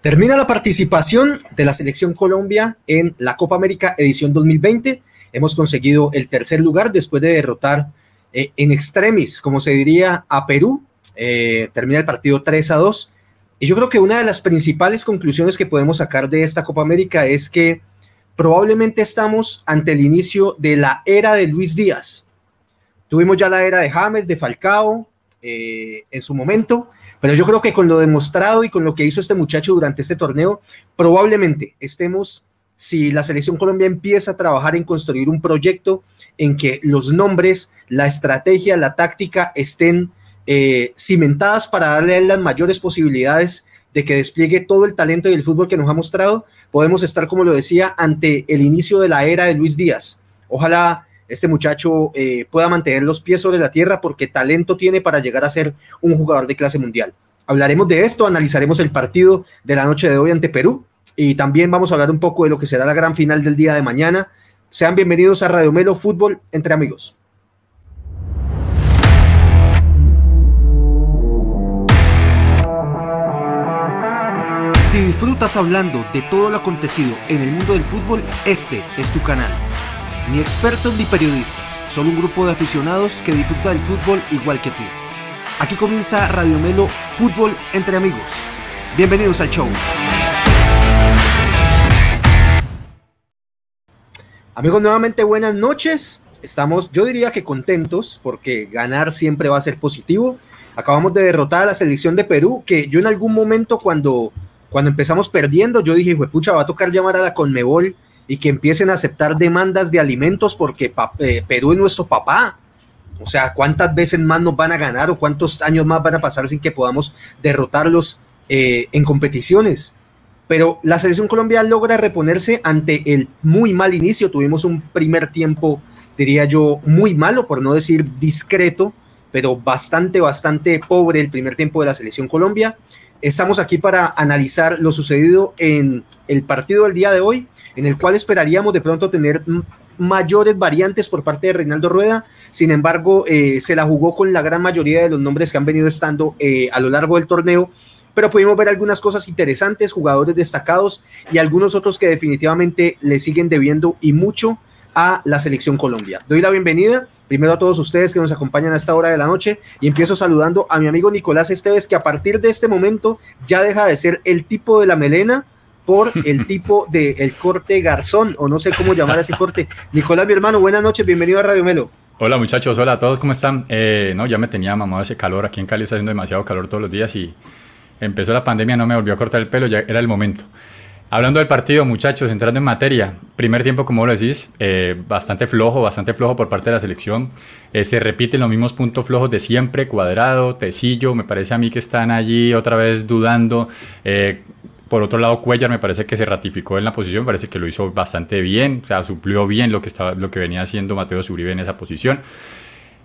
Termina la participación de la selección Colombia en la Copa América edición 2020. Hemos conseguido el tercer lugar después de derrotar eh, en extremis, como se diría, a Perú. Eh, termina el partido 3 a 2. Y yo creo que una de las principales conclusiones que podemos sacar de esta Copa América es que probablemente estamos ante el inicio de la era de Luis Díaz. Tuvimos ya la era de James, de Falcao eh, en su momento, pero yo creo que con lo demostrado y con lo que hizo este muchacho durante este torneo, probablemente estemos, si la selección Colombia empieza a trabajar en construir un proyecto en que los nombres, la estrategia, la táctica estén eh, cimentadas para darle las mayores posibilidades de que despliegue todo el talento y el fútbol que nos ha mostrado, podemos estar, como lo decía, ante el inicio de la era de Luis Díaz. Ojalá este muchacho eh, pueda mantener los pies sobre la tierra porque talento tiene para llegar a ser un jugador de clase mundial. Hablaremos de esto, analizaremos el partido de la noche de hoy ante Perú y también vamos a hablar un poco de lo que será la gran final del día de mañana. Sean bienvenidos a Radio Melo Fútbol entre amigos. Si disfrutas hablando de todo lo acontecido en el mundo del fútbol, este es tu canal. Ni expertos ni periodistas, solo un grupo de aficionados que disfruta del fútbol igual que tú. Aquí comienza Radio Melo Fútbol entre amigos. Bienvenidos al show. Amigos, nuevamente buenas noches. Estamos, yo diría que contentos porque ganar siempre va a ser positivo. Acabamos de derrotar a la selección de Perú, que yo en algún momento cuando cuando empezamos perdiendo, yo dije, pucha, va a tocar llamar a la Conmebol y que empiecen a aceptar demandas de alimentos porque eh, Perú es nuestro papá. O sea, ¿cuántas veces más nos van a ganar o cuántos años más van a pasar sin que podamos derrotarlos eh, en competiciones? Pero la selección colombiana logra reponerse ante el muy mal inicio. Tuvimos un primer tiempo, diría yo, muy malo, por no decir discreto, pero bastante, bastante pobre el primer tiempo de la selección Colombia. Estamos aquí para analizar lo sucedido en el partido del día de hoy, en el cual esperaríamos de pronto tener mayores variantes por parte de Reinaldo Rueda. Sin embargo, eh, se la jugó con la gran mayoría de los nombres que han venido estando eh, a lo largo del torneo, pero pudimos ver algunas cosas interesantes, jugadores destacados y algunos otros que definitivamente le siguen debiendo y mucho a la selección Colombia. Doy la bienvenida primero a todos ustedes que nos acompañan a esta hora de la noche y empiezo saludando a mi amigo Nicolás Esteves que a partir de este momento ya deja de ser el tipo de la melena por el tipo de el corte garzón o no sé cómo llamar a ese corte. Nicolás, mi hermano, buenas noches, bienvenido a Radio Melo. Hola muchachos, hola a todos, ¿cómo están? Eh, no, ya me tenía mamado ese calor, aquí en Cali está haciendo demasiado calor todos los días y empezó la pandemia, no me volvió a cortar el pelo, ya era el momento. Hablando del partido, muchachos, entrando en materia, primer tiempo, como lo decís, eh, bastante flojo, bastante flojo por parte de la selección. Eh, se repiten los mismos puntos flojos de siempre, cuadrado, tecillo, me parece a mí que están allí otra vez dudando. Eh, por otro lado, Cuellar me parece que se ratificó en la posición, parece que lo hizo bastante bien, o sea, suplió bien lo que, estaba, lo que venía haciendo Mateo Zuribe en esa posición.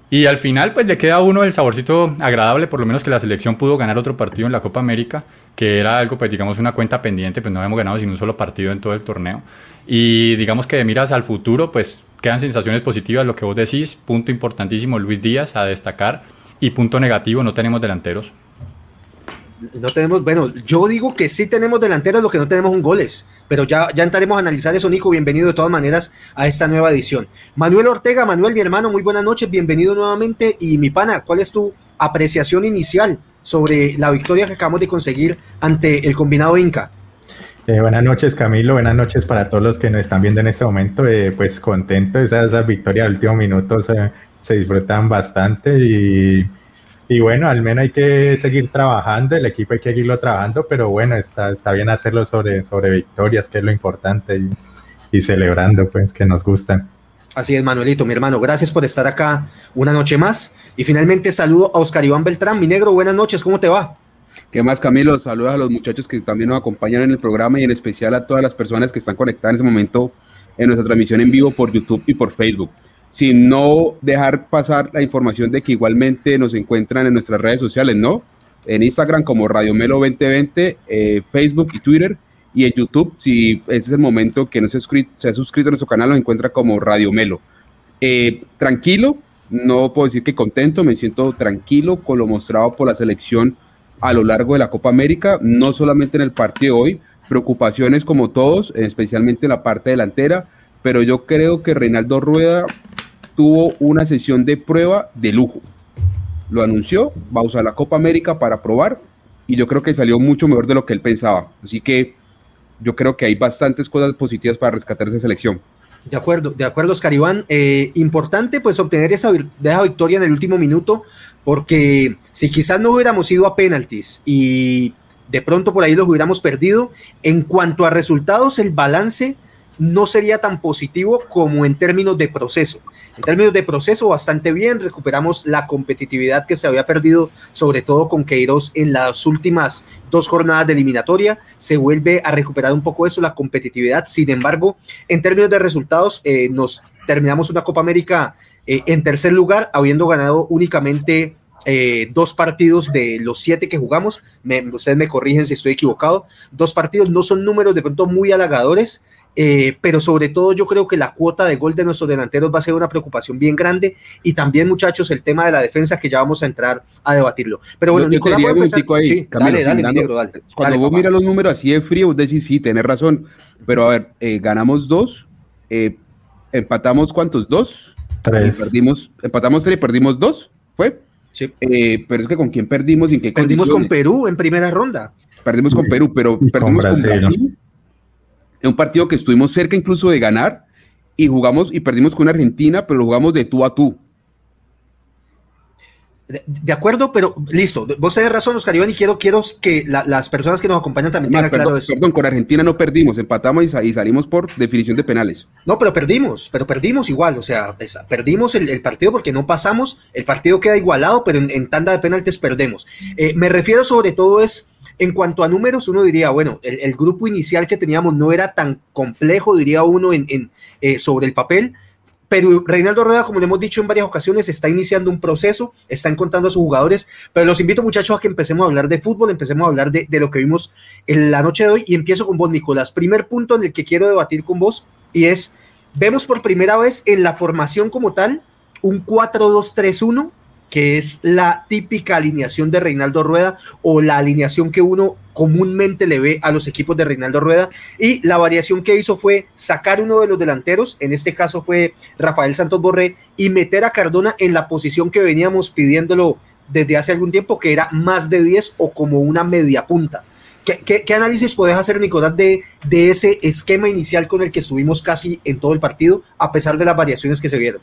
Y al final, pues le queda a uno el saborcito agradable, por lo menos que la selección pudo ganar otro partido en la Copa América, que era algo, pues digamos, una cuenta pendiente, pues no habíamos ganado sin un solo partido en todo el torneo. Y digamos que de miras al futuro, pues quedan sensaciones positivas, lo que vos decís, punto importantísimo, Luis Díaz a destacar, y punto negativo, no tenemos delanteros. No tenemos, bueno, yo digo que sí tenemos delanteros, lo que no tenemos un goles, pero ya, ya entraremos a analizar eso, Nico. Bienvenido de todas maneras a esta nueva edición. Manuel Ortega, Manuel, mi hermano, muy buenas noches, bienvenido nuevamente. Y mi pana, ¿cuál es tu apreciación inicial sobre la victoria que acabamos de conseguir ante el combinado Inca? Eh, buenas noches, Camilo. Buenas noches para todos los que nos están viendo en este momento. Eh, pues contento, esas, esas victorias al último minuto se, se disfrutan bastante y y bueno, al menos hay que seguir trabajando, el equipo hay que seguirlo trabajando, pero bueno, está, está bien hacerlo sobre, sobre victorias, que es lo importante, y, celebrando, pues, que nos gustan. Así es, Manuelito, mi hermano. Gracias por estar acá una noche más. Y finalmente saludo a Oscar Iván Beltrán, mi negro. Buenas noches, ¿cómo te va? ¿Qué más, Camilo? Saludos a los muchachos que también nos acompañan en el programa y en especial a todas las personas que están conectadas en ese momento en nuestra transmisión en vivo por YouTube y por Facebook sin no dejar pasar la información de que igualmente nos encuentran en nuestras redes sociales, ¿no? En Instagram como Radio Melo 2020, eh, Facebook y Twitter, y en YouTube, si ese es el momento que no se, se ha suscrito a nuestro canal, nos encuentra como Radio Melo. Eh, tranquilo, no puedo decir que contento, me siento tranquilo con lo mostrado por la selección a lo largo de la Copa América, no solamente en el partido hoy, preocupaciones como todos, especialmente en la parte delantera, pero yo creo que Reinaldo Rueda tuvo una sesión de prueba de lujo. Lo anunció, va a usar la Copa América para probar y yo creo que salió mucho mejor de lo que él pensaba. Así que yo creo que hay bastantes cosas positivas para rescatar esa selección. De acuerdo, de acuerdo, Oscar Iván. Eh, importante pues obtener esa, esa, victoria en el último minuto, porque si quizás no hubiéramos ido a penaltis y de pronto por ahí los hubiéramos perdido, en cuanto a resultados, el balance no sería tan positivo como en términos de proceso. En términos de proceso, bastante bien, recuperamos la competitividad que se había perdido, sobre todo con Queiroz en las últimas dos jornadas de eliminatoria, se vuelve a recuperar un poco eso, la competitividad. Sin embargo, en términos de resultados, eh, nos terminamos una Copa América eh, en tercer lugar, habiendo ganado únicamente eh, dos partidos de los siete que jugamos. ustedes me corrigen si estoy equivocado. Dos partidos no son números de pronto muy halagadores. Eh, pero sobre todo yo creo que la cuota de gol de nuestros delanteros va a ser una preocupación bien grande y también muchachos el tema de la defensa que ya vamos a entrar a debatirlo. Pero bueno, Nicolás, ahí, dale, dale, dale, Cuando vos miras los números así de frío, vos decís, sí, tenés razón, pero a ver, eh, ganamos dos, eh, empatamos cuántos, dos, tres. perdimos, empatamos tres y perdimos dos, ¿fue? Sí. pero es que con quién perdimos y en qué Perdimos con Perú en primera ronda. Perdimos con Perú, pero perdimos con Brasil en un partido que estuvimos cerca incluso de ganar y jugamos y perdimos con Argentina, pero jugamos de tú a tú. De, acuerdo, pero listo. Vos tenés razón, Oscar Iván, y quiero, quiero que las personas que nos acompañan también tengan claro eso. Perdón, con Argentina no perdimos, empatamos y, salimos por definición de penales. No, pero perdimos, pero perdimos igual. O sea, perdimos el, partido porque no pasamos. El partido queda igualado, pero en, tanda de penaltes perdemos. Eh, me refiero sobre todo es en cuanto a números, uno diría, bueno, el, grupo inicial que teníamos no era tan complejo, diría uno, en, eh, sobre el papel, pero Reinaldo Rueda, como le hemos dicho en varias ocasiones, está iniciando un proceso, está encontrando a sus jugadores, pero los invito muchachos a que empecemos a hablar de fútbol, empecemos a hablar de, de lo que vimos en la noche de hoy y empiezo con vos, Nicolás. Primer punto en el que quiero debatir con vos y es, vemos por primera vez en la formación como tal un 4-2-3-1 que es la típica alineación de Reinaldo Rueda o la alineación que uno comúnmente le ve a los equipos de Reinaldo Rueda. Y la variación que hizo fue sacar uno de los delanteros, en este caso fue Rafael Santos Borré, y meter a Cardona en la posición que veníamos pidiéndolo desde hace algún tiempo, que era más de 10 o como una media punta. ¿Qué, análisis podés hacer, Nicolás, de, de ese esquema inicial con el que estuvimos casi en todo el partido, a pesar de las variaciones que se vieron?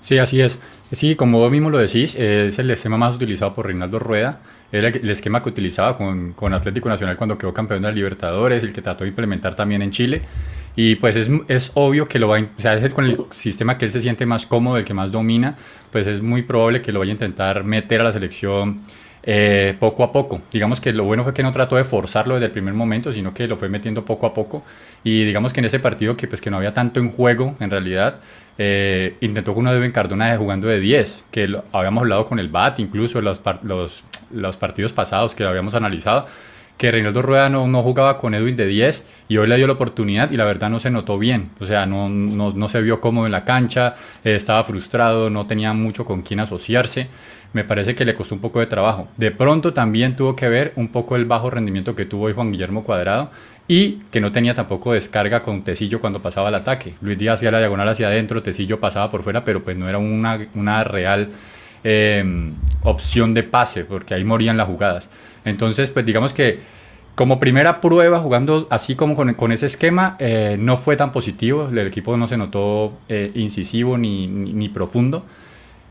Sí, así es. Sí, como vos mismo lo decís, es el esquema más utilizado por Reinaldo Rueda. Era el, esquema que utilizaba con, con, Atlético Nacional cuando quedó campeón de la Libertadores, el que trató de implementar también en Chile. Y pues es, es obvio que lo va a, o sea, es con el sistema que él se siente más cómodo, el que más domina, pues es muy probable que lo vaya a intentar meter a la selección eh, poco a poco. Digamos que lo bueno fue que no trató de forzarlo desde el primer momento, sino que lo fue metiendo poco a poco. Y digamos que en ese partido que, pues, que no había tanto en juego, en realidad, eh, intentó con una de Cardona jugando de 10, que lo, habíamos hablado con el BAT, incluso los, los, los partidos pasados que lo habíamos analizado que Reinaldo Rueda no, no, jugaba con Edwin de 10 y hoy le dio la oportunidad y la verdad no se notó bien, o sea, no, no, no se vio cómodo en la cancha, eh, estaba frustrado, no tenía mucho con quién asociarse me parece que le costó un poco de trabajo. De pronto también tuvo que ver un poco el bajo rendimiento que tuvo hoy Juan Guillermo Cuadrado y que no tenía tampoco descarga con Tecillo cuando pasaba el ataque. Luis Díaz hacía la diagonal hacia adentro, Tecillo pasaba por fuera, pero pues no era una, una real eh, opción de pase, porque ahí morían las jugadas. Entonces, pues digamos que como primera prueba, jugando así como con, con ese esquema, eh, no fue tan positivo, el equipo no se notó eh, incisivo ni, ni profundo.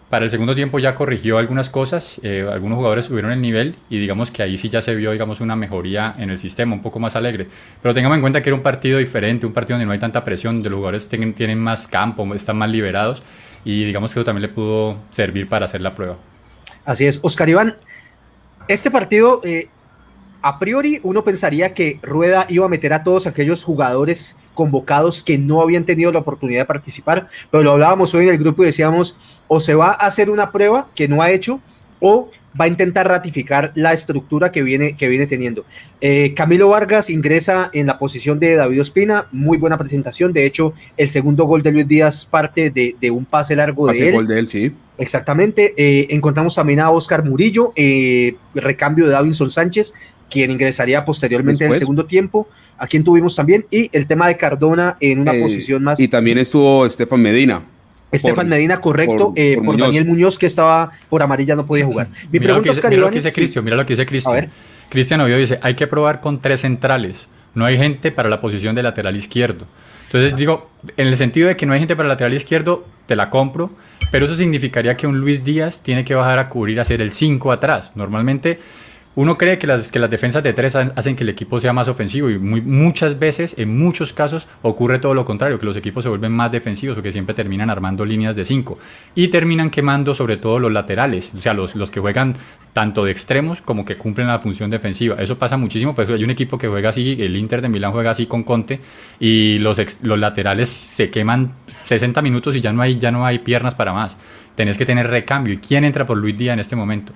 Para el segundo tiempo ya corrigió algunas cosas, eh, algunos jugadores subieron el nivel y digamos que ahí sí ya se vio digamos una mejoría en el sistema, un poco más alegre. Pero tengamos en cuenta que era un partido diferente, un partido donde no hay tanta presión, donde los jugadores tienen, más campo, están más liberados y digamos que eso también le pudo servir para hacer la prueba. Así es, Oscar Iván, este partido eh, a priori uno pensaría que Rueda iba a meter a todos aquellos jugadores convocados que no habían tenido la oportunidad de participar, pero lo hablábamos hoy en el grupo y decíamos, o se va a hacer una prueba que no ha hecho, o va a intentar ratificar la estructura que viene, que viene teniendo. Eh, Camilo Vargas ingresa en la posición de David Ospina, muy buena presentación, de hecho el segundo gol de Luis Díaz parte de, un pase largo de él. Gol de él, sí. Exactamente, eh, encontramos también a Oscar Murillo, eh, recambio de Davinson Sánchez, quien ingresaría posteriormente en el segundo tiempo, a quien tuvimos también, y el tema de Cardona en una posición más. Y también estuvo Estefan Medina. Estefan Medina, correcto, por, por, Daniel Muñoz, que estaba por amarilla, no podía jugar. Mi mira pregunta, Oscar Mira lo que dice Cristian, mira lo que dice Cristian. Cristian Oviedo dice, hay que probar con tres centrales. No hay gente para la posición de lateral izquierdo. Entonces digo, en el sentido de que no hay gente para el lateral izquierdo, te la compro, pero eso significaría que un Luis Díaz tiene que bajar a cubrir, a hacer el 5 atrás. Normalmente uno cree que las, que las defensas de tres hacen que el equipo sea más ofensivo y muchas veces, en muchos casos, ocurre todo lo contrario, que los equipos se vuelven más defensivos o que siempre terminan armando líneas de cinco y terminan quemando sobre todo los laterales, o sea, los, los que juegan tanto de extremos como que cumplen la función defensiva. Eso pasa muchísimo, pues hay un equipo que juega así, el Inter de Milán juega así con Conte y los, los laterales se queman 60 minutos y ya no, hay, ya no hay piernas para más. Tenés que tener recambio. ¿Y quién entra por Luis Díaz en este momento?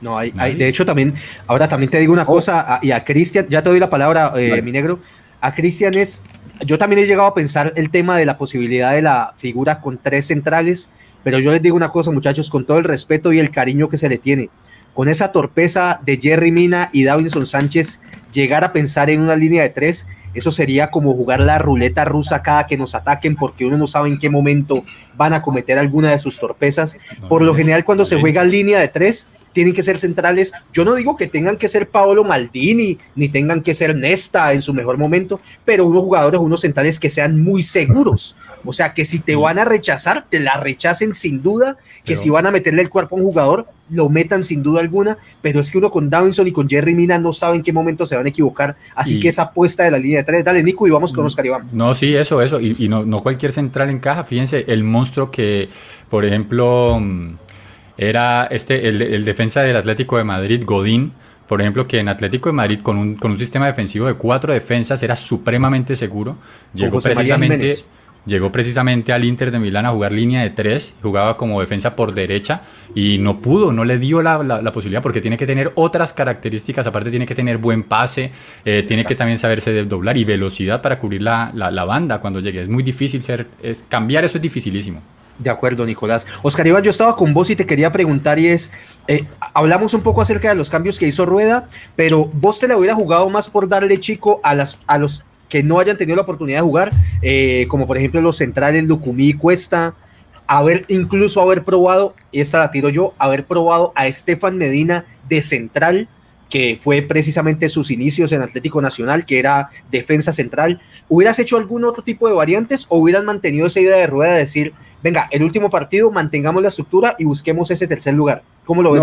No, hay, hay, de hecho también, ahora también te digo una oh. cosa, y a Cristian, ya te doy la palabra, eh, mi negro, a Cristian es, yo también he llegado a pensar el tema de la posibilidad de la figura con tres centrales, pero yo les digo una cosa, muchachos, con todo el respeto y el cariño que se le tiene, con esa torpeza de Jerry Mina y Davinson Sánchez, llegar a pensar en una línea de tres, eso sería como jugar la ruleta rusa cada que nos ataquen, porque uno no sabe en qué momento van a cometer alguna de sus torpezas. Por lo general, cuando se juega línea de tres, tienen que ser centrales. Yo no digo que tengan que ser Paolo Maldini, ni tengan que ser Nesta en su mejor momento, pero unos jugadores, unos centrales que sean muy seguros. O sea, que si te van a rechazar, te la rechacen sin duda, que si van a meterle el cuerpo a un jugador, lo metan sin duda alguna, pero es que uno con Davinson y con Jerry Mina no sabe en qué momento se van a equivocar, así que esa apuesta de la línea de tres, dale Nico y vamos con Oscar Iván. No, sí, eso, eso, y, y no, no cualquier central encaja, fíjense, el monstruo que, por ejemplo, mm, era este, el, defensa del Atlético de Madrid, Godín, por ejemplo, que en Atlético de Madrid con un, con un sistema defensivo de cuatro defensas era supremamente seguro. Llegó precisamente, llegó precisamente al Inter de Milán a jugar línea de tres, jugaba como defensa por derecha y no pudo, no le dio la, la, posibilidad porque tiene que tener otras características, aparte tiene que tener buen pase, eh, tiene que también saberse doblar y velocidad para cubrir la, la, banda cuando llegue. Es muy difícil ser, es, cambiar eso es dificilísimo. De acuerdo, Nicolás. Oscar Iván, yo estaba con vos y te quería preguntar y es, eh, hablamos un poco acerca de los cambios que hizo Rueda, pero vos te la hubiera jugado más por darle chico a, las, a los que no hayan tenido la oportunidad de jugar, eh, como por ejemplo los centrales Lucumí Cuesta, haber incluso haber probado, y esta la tiro yo, haber probado a Estefan Medina de central, que fue precisamente sus inicios en Atlético Nacional, que era defensa central. ¿Hubieras hecho algún otro tipo de variantes o hubieras mantenido esa idea de rueda de decir, venga, el último partido, mantengamos la estructura y busquemos ese tercer lugar? ¿Cómo lo ves,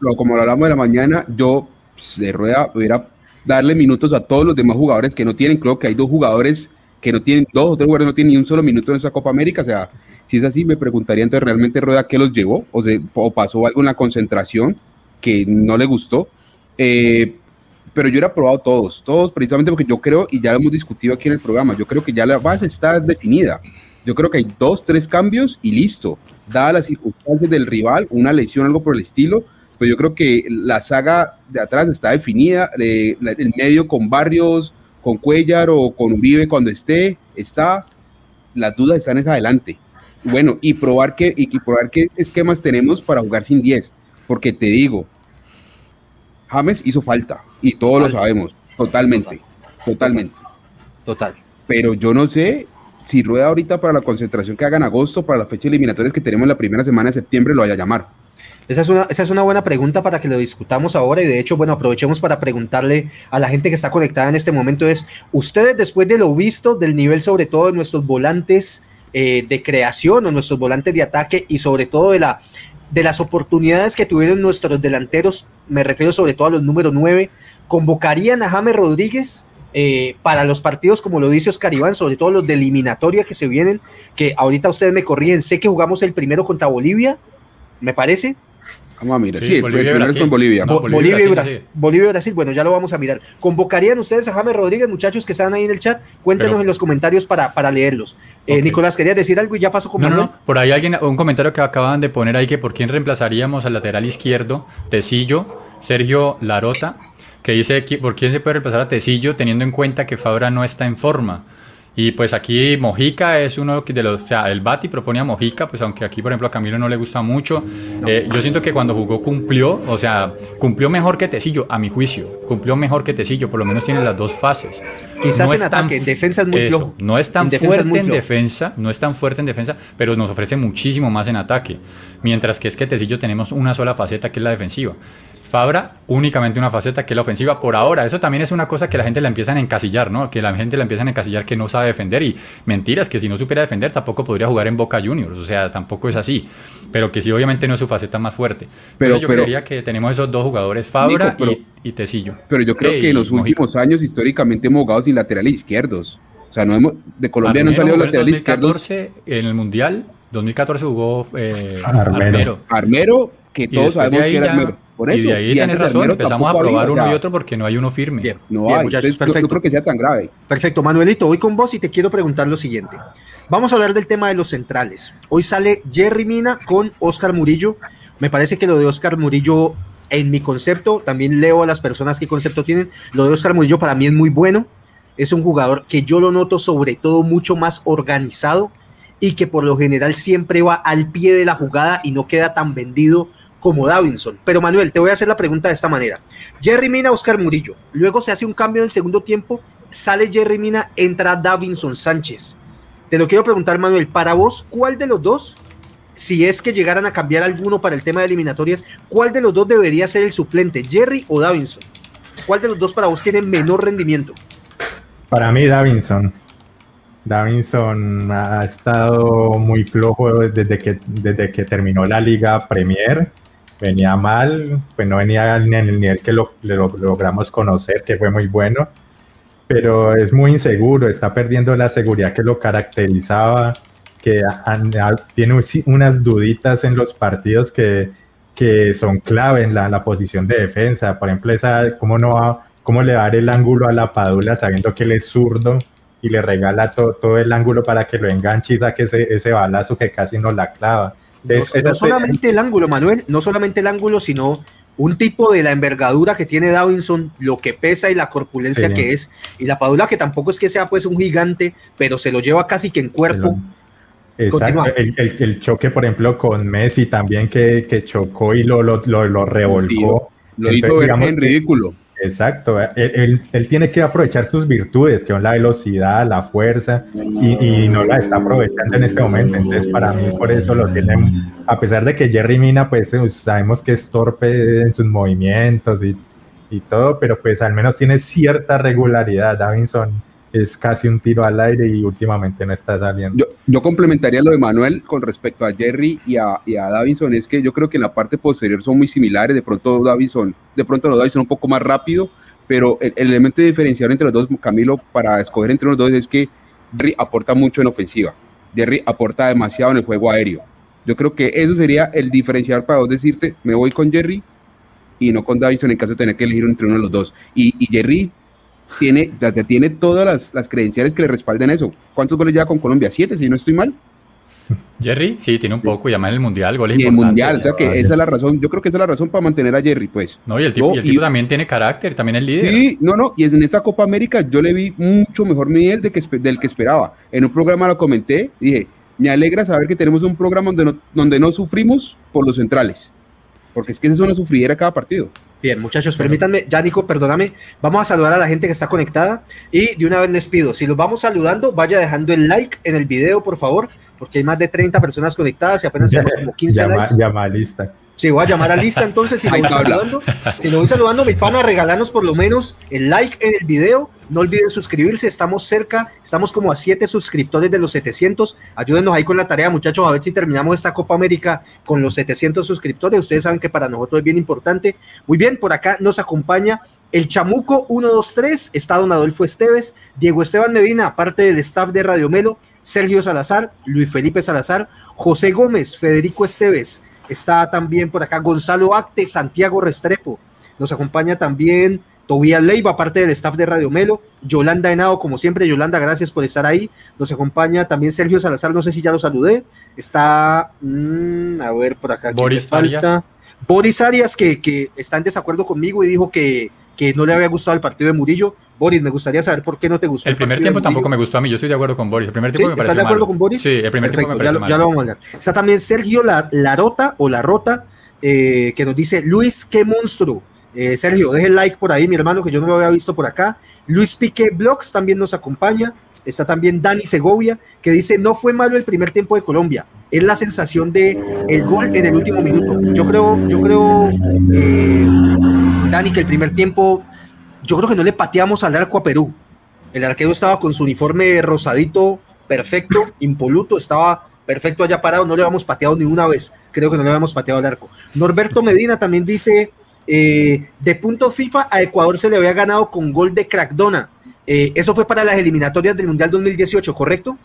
no, Como lo hablamos de la mañana, yo pues, de rueda hubiera darle minutos a todos los demás jugadores que no tienen, creo que hay dos jugadores que no tienen, dos o tres jugadores no tienen ni un solo minuto en esa Copa América, o sea, si es así, me preguntaría entonces realmente Rueda qué los llevó, o, se, o pasó algo en la concentración que no le gustó, eh, pero yo hubiera probado todos, todos precisamente porque yo creo, y ya hemos discutido aquí en el programa, yo creo que ya la base está definida. Yo creo que hay dos, tres cambios y listo. Dadas las circunstancias del rival, una lesión, algo por el estilo, pues yo creo que la saga de atrás está definida, el medio con Barrios, con Cuellar o con Uribe cuando esté, está, las dudas están es adelante. Bueno, y probar, qué, y probar qué esquemas tenemos para jugar sin 10, porque te digo, James hizo falta y todos lo sabemos, totalmente, totalmente. Total. Pero yo no sé si Rueda ahorita para la concentración que haga en agosto, para la fecha eliminatorias que tenemos la primera semana de septiembre, lo vaya a llamar. Esa es, una, esa es una buena pregunta para que lo discutamos ahora y de hecho, bueno, aprovechemos para preguntarle a la gente que está conectada en este momento es, ustedes después de lo visto, del nivel sobre todo de nuestros volantes eh, de creación o nuestros volantes de ataque y sobre todo de la de las oportunidades que tuvieron nuestros delanteros, me refiero sobre todo a los número 9, convocarían a James Rodríguez eh, para los partidos, como lo dice Oscar Iván, sobre todo los de eliminatoria que se vienen, que ahorita ustedes me corrigen, sé que jugamos el primero contra Bolivia, me parece. Vamos a mirar. Sí, Sí, el Bolivia es Brasil. con Bolivia. No, Bo- Bolivia Bolivia, Brasil, Bra- sí. Bolivia y Brasil, bueno, ya lo vamos a mirar. ¿Convocarían ustedes a James Rodríguez, muchachos que están ahí en el chat? Cuéntenos Pero- en los comentarios para, para leerlos. Eh. Nicolás, ¿querías decir algo y ya paso con No, no. Por ahí alguien, un comentario que acaban de poner ahí que por quién reemplazaríamos al lateral izquierdo, Tecillo, Sergio Larota, que dice por quién se puede reemplazar a Tecillo teniendo en cuenta que Fabra no está en forma. Y pues aquí Mojica es uno de los, o sea, el Bati propone a Mojica, pues aunque aquí por ejemplo a Camilo no le gusta mucho, eh, yo siento que cuando jugó cumplió, o sea, cumplió mejor que Tecillo, a mi juicio, cumplió mejor que Tecillo, por lo menos tiene las dos fases. Quizás en es tan- ataque, en defensa es muy eso, flojo. No es tan En defensa es fuerte en defensa, no es tan fuerte en defensa, pero nos ofrece muchísimo más en ataque. Mientras que es que Tecillo tenemos una sola faceta que es la defensiva. Fabra únicamente una faceta que es la ofensiva por ahora. Eso también es una cosa que la gente la empiezan a encasillar, ¿no? Que la gente la empiezan a encasillar que no sabe defender y mentiras que si no supiera defender tampoco podría jugar en Boca Juniors, o sea, tampoco es así. Pero que sí obviamente no es su faceta más fuerte. Pero- Entonces yo pero- creería que tenemos esos dos jugadores, Fabra Nico, pero- y, y Tecillo. Pero yo creo Sí, que en los últimos años históricamente hemos jugado sin laterales izquierdos. O sea, no hemos, de Colombia no han salido laterales izquierdos. 2014 en el Mundial, 2014 jugó eh, Armero. Armero. Armero, que todos sabemos que era ya- Armero. Por eso, y de ahí y antes razón, empezamos a probar uno sea, y otro porque no hay uno firme. Bien. No Bien, hay. muchachos, Entonces, yo- yo, perfecto. creo que sea tan grave. Perfecto, Manuelito, voy con vos y te quiero preguntar lo siguiente. Vamos a hablar del tema de los centrales. Hoy sale Jerry Mina con Oscar Murillo. Me parece que lo de Oscar Murillo, en mi concepto, también leo a las personas qué concepto tienen. Lo de Oscar Murillo para mí es muy bueno. Es un jugador que yo lo noto sobre todo mucho más organizado y que por lo general siempre va al pie de la jugada y no queda tan vendido como Davinson. Pero Manuel, te voy a hacer la pregunta de esta manera. Jerry Mina, Oscar Murillo. Luego se hace un cambio en el segundo tiempo, sale Jerry Mina, entra Davinson Sánchez. Te lo quiero preguntar, Manuel, para vos, ¿cuál de los dos, si es que llegaran a cambiar alguno para el tema de eliminatorias, cuál de los dos debería ser el suplente, Jerry o Davinson? ¿Cuál de los dos para vos tiene menor rendimiento? Para mí, Davinson. Davinson ha estado muy flojo desde que, desde que terminó la Liga Premier. Venía mal, pues no venía en el nivel que lo, lo- logramos conocer, que fue muy bueno. Pero es muy inseguro, está perdiendo la seguridad que lo caracterizaba, que tiene unas duditas en los partidos que, que son clave en la, posición de defensa. Por ejemplo, esa, ¿cómo, no cómo le va dar el ángulo a la Padula sabiendo que él es zurdo y le regala to- todo el ángulo para que lo enganche y saque ese, ese balazo que casi no la clava? No, Entonces, no solamente el ángulo, Manuel, no solamente el ángulo, sino un tipo de la envergadura que tiene Davinson, lo que pesa y la corpulencia Sí. que es, y la Padula que tampoco es que sea pues un gigante, pero se lo lleva casi que en cuerpo. Exacto, el, el- el choque, por ejemplo, con Messi también que, que chocó y lo, lo, lo, lo revolcó. Lo Entonces, hizo ver en que- ridículo. Exacto, él, él- él tiene que aprovechar sus virtudes, que son la velocidad, la fuerza, y, y no la está aprovechando en este momento. Entonces, para mí, por eso lo tienen, a pesar de que Jerry Mina, pues eh, sabemos que es torpe en sus movimientos y, y todo, pero pues al menos tiene cierta regularidad. Davinson es casi un tiro al aire y últimamente no está saliendo. Yo, yo complementaría lo de Manuel con respecto a Jerry y a, y a Davinson, es que yo creo que en la parte posterior son muy similares, de pronto Davinson, de pronto los Davinson un poco más rápido, pero el, el elemento diferenciador entre los dos, Camilo, para escoger entre los dos es que Jerry aporta mucho en ofensiva, Jerry aporta demasiado en el juego aéreo. Yo creo que eso sería el diferenciador para vos decirte, me voy con Jerry y no con Davinson en caso de tener que elegir entre uno de los dos. Y, y Jerry tiene, ya tiene todas las, las credenciales que le respalden eso. ¿Cuántos goles lleva con Colombia? ¿Siete, si no estoy mal? Jerry, sí, tiene un poco, y además en el Mundial, goles Y el. Mundial, o sea que esa es la razón, yo creo que esa es la razón para mantener a Jerry, pues. No, y el tipo, No, y el y- tipo también tiene carácter, también es líder. Sí, no, no, y en esta Copa América yo le vi mucho mejor nivel de que, del que esperaba. En un programa lo comenté, dije, me alegra saber que tenemos un programa donde no, donde no sufrimos por los centrales, porque es que esa es una sufridera cada partido. Bien, muchachos, permítanme, ya Nico, perdóname, vamos a saludar a la gente que está conectada y de una vez les pido, si los vamos saludando, vaya dejando el like en el video, por favor, porque hay más de 30 personas conectadas y apenas tenemos como 15 Llama, likes. lista. Sí, voy a llamar a lista entonces, si lo voy saludando, si lo voy saludando, mi pana, regalarnos por lo menos el like en el video, no olviden suscribirse, estamos cerca, estamos como a 7 suscriptores de los 700, ayúdenos ahí con la tarea muchachos, a ver si terminamos esta Copa América con los 700 suscriptores, ustedes saben que para nosotros es bien importante. Muy bien, por acá nos acompaña el Chamuco 123, está don Adolfo Esteves, Diego Esteban Medina, parte del staff de Radio Melo, Sergio Salazar, Luis Felipe Salazar, José Gómez, Federico Esteves, Está también por acá Gonzalo Acte, Santiago Restrepo. Nos acompaña también Tobías Leiva, parte del staff de Radio Melo. Yolanda Henao, como siempre. Yolanda, gracias por estar ahí. Nos acompaña también Sergio Salazar, no sé si ya lo saludé. Está, mm, a ver, por acá. Boris falta? Boris Arias, que, que, está en desacuerdo conmigo y dijo que, que no le había gustado el partido de Murillo. Boris, me gustaría saber por qué no te gustó. El, primer tiempo tampoco me gustó a mí, yo estoy de acuerdo con Boris. El primer tiempo me ¿Estás de acuerdo con Boris? Sí, el primer tiempo me parece ya, ya, lo vamos a hablar. Está también Sergio Larota o La Rota, eh, que nos dice, Luis, qué monstruo. Eh, Sergio, deje el like por ahí, mi hermano, que yo no lo había visto por acá. Luis Piqué Blogs también nos acompaña. Está también Dani Segovia, que dice, no fue malo el primer tiempo de Colombia. Es la sensación de el gol en el último minuto. Yo creo, yo creo, eh, Dani, que el primer tiempo, yo creo que no le pateamos al arco a Perú. El arquero estaba con su uniforme rosadito, perfecto, impoluto, estaba perfecto allá parado, no le habíamos pateado ni una vez. Creo que no le habíamos pateado al arco. Norberto Medina también dice, eh, de punto FIFA a Ecuador se le había ganado con gol de Crackdona. Eh, eso fue para las eliminatorias del Mundial 2018, ¿correcto?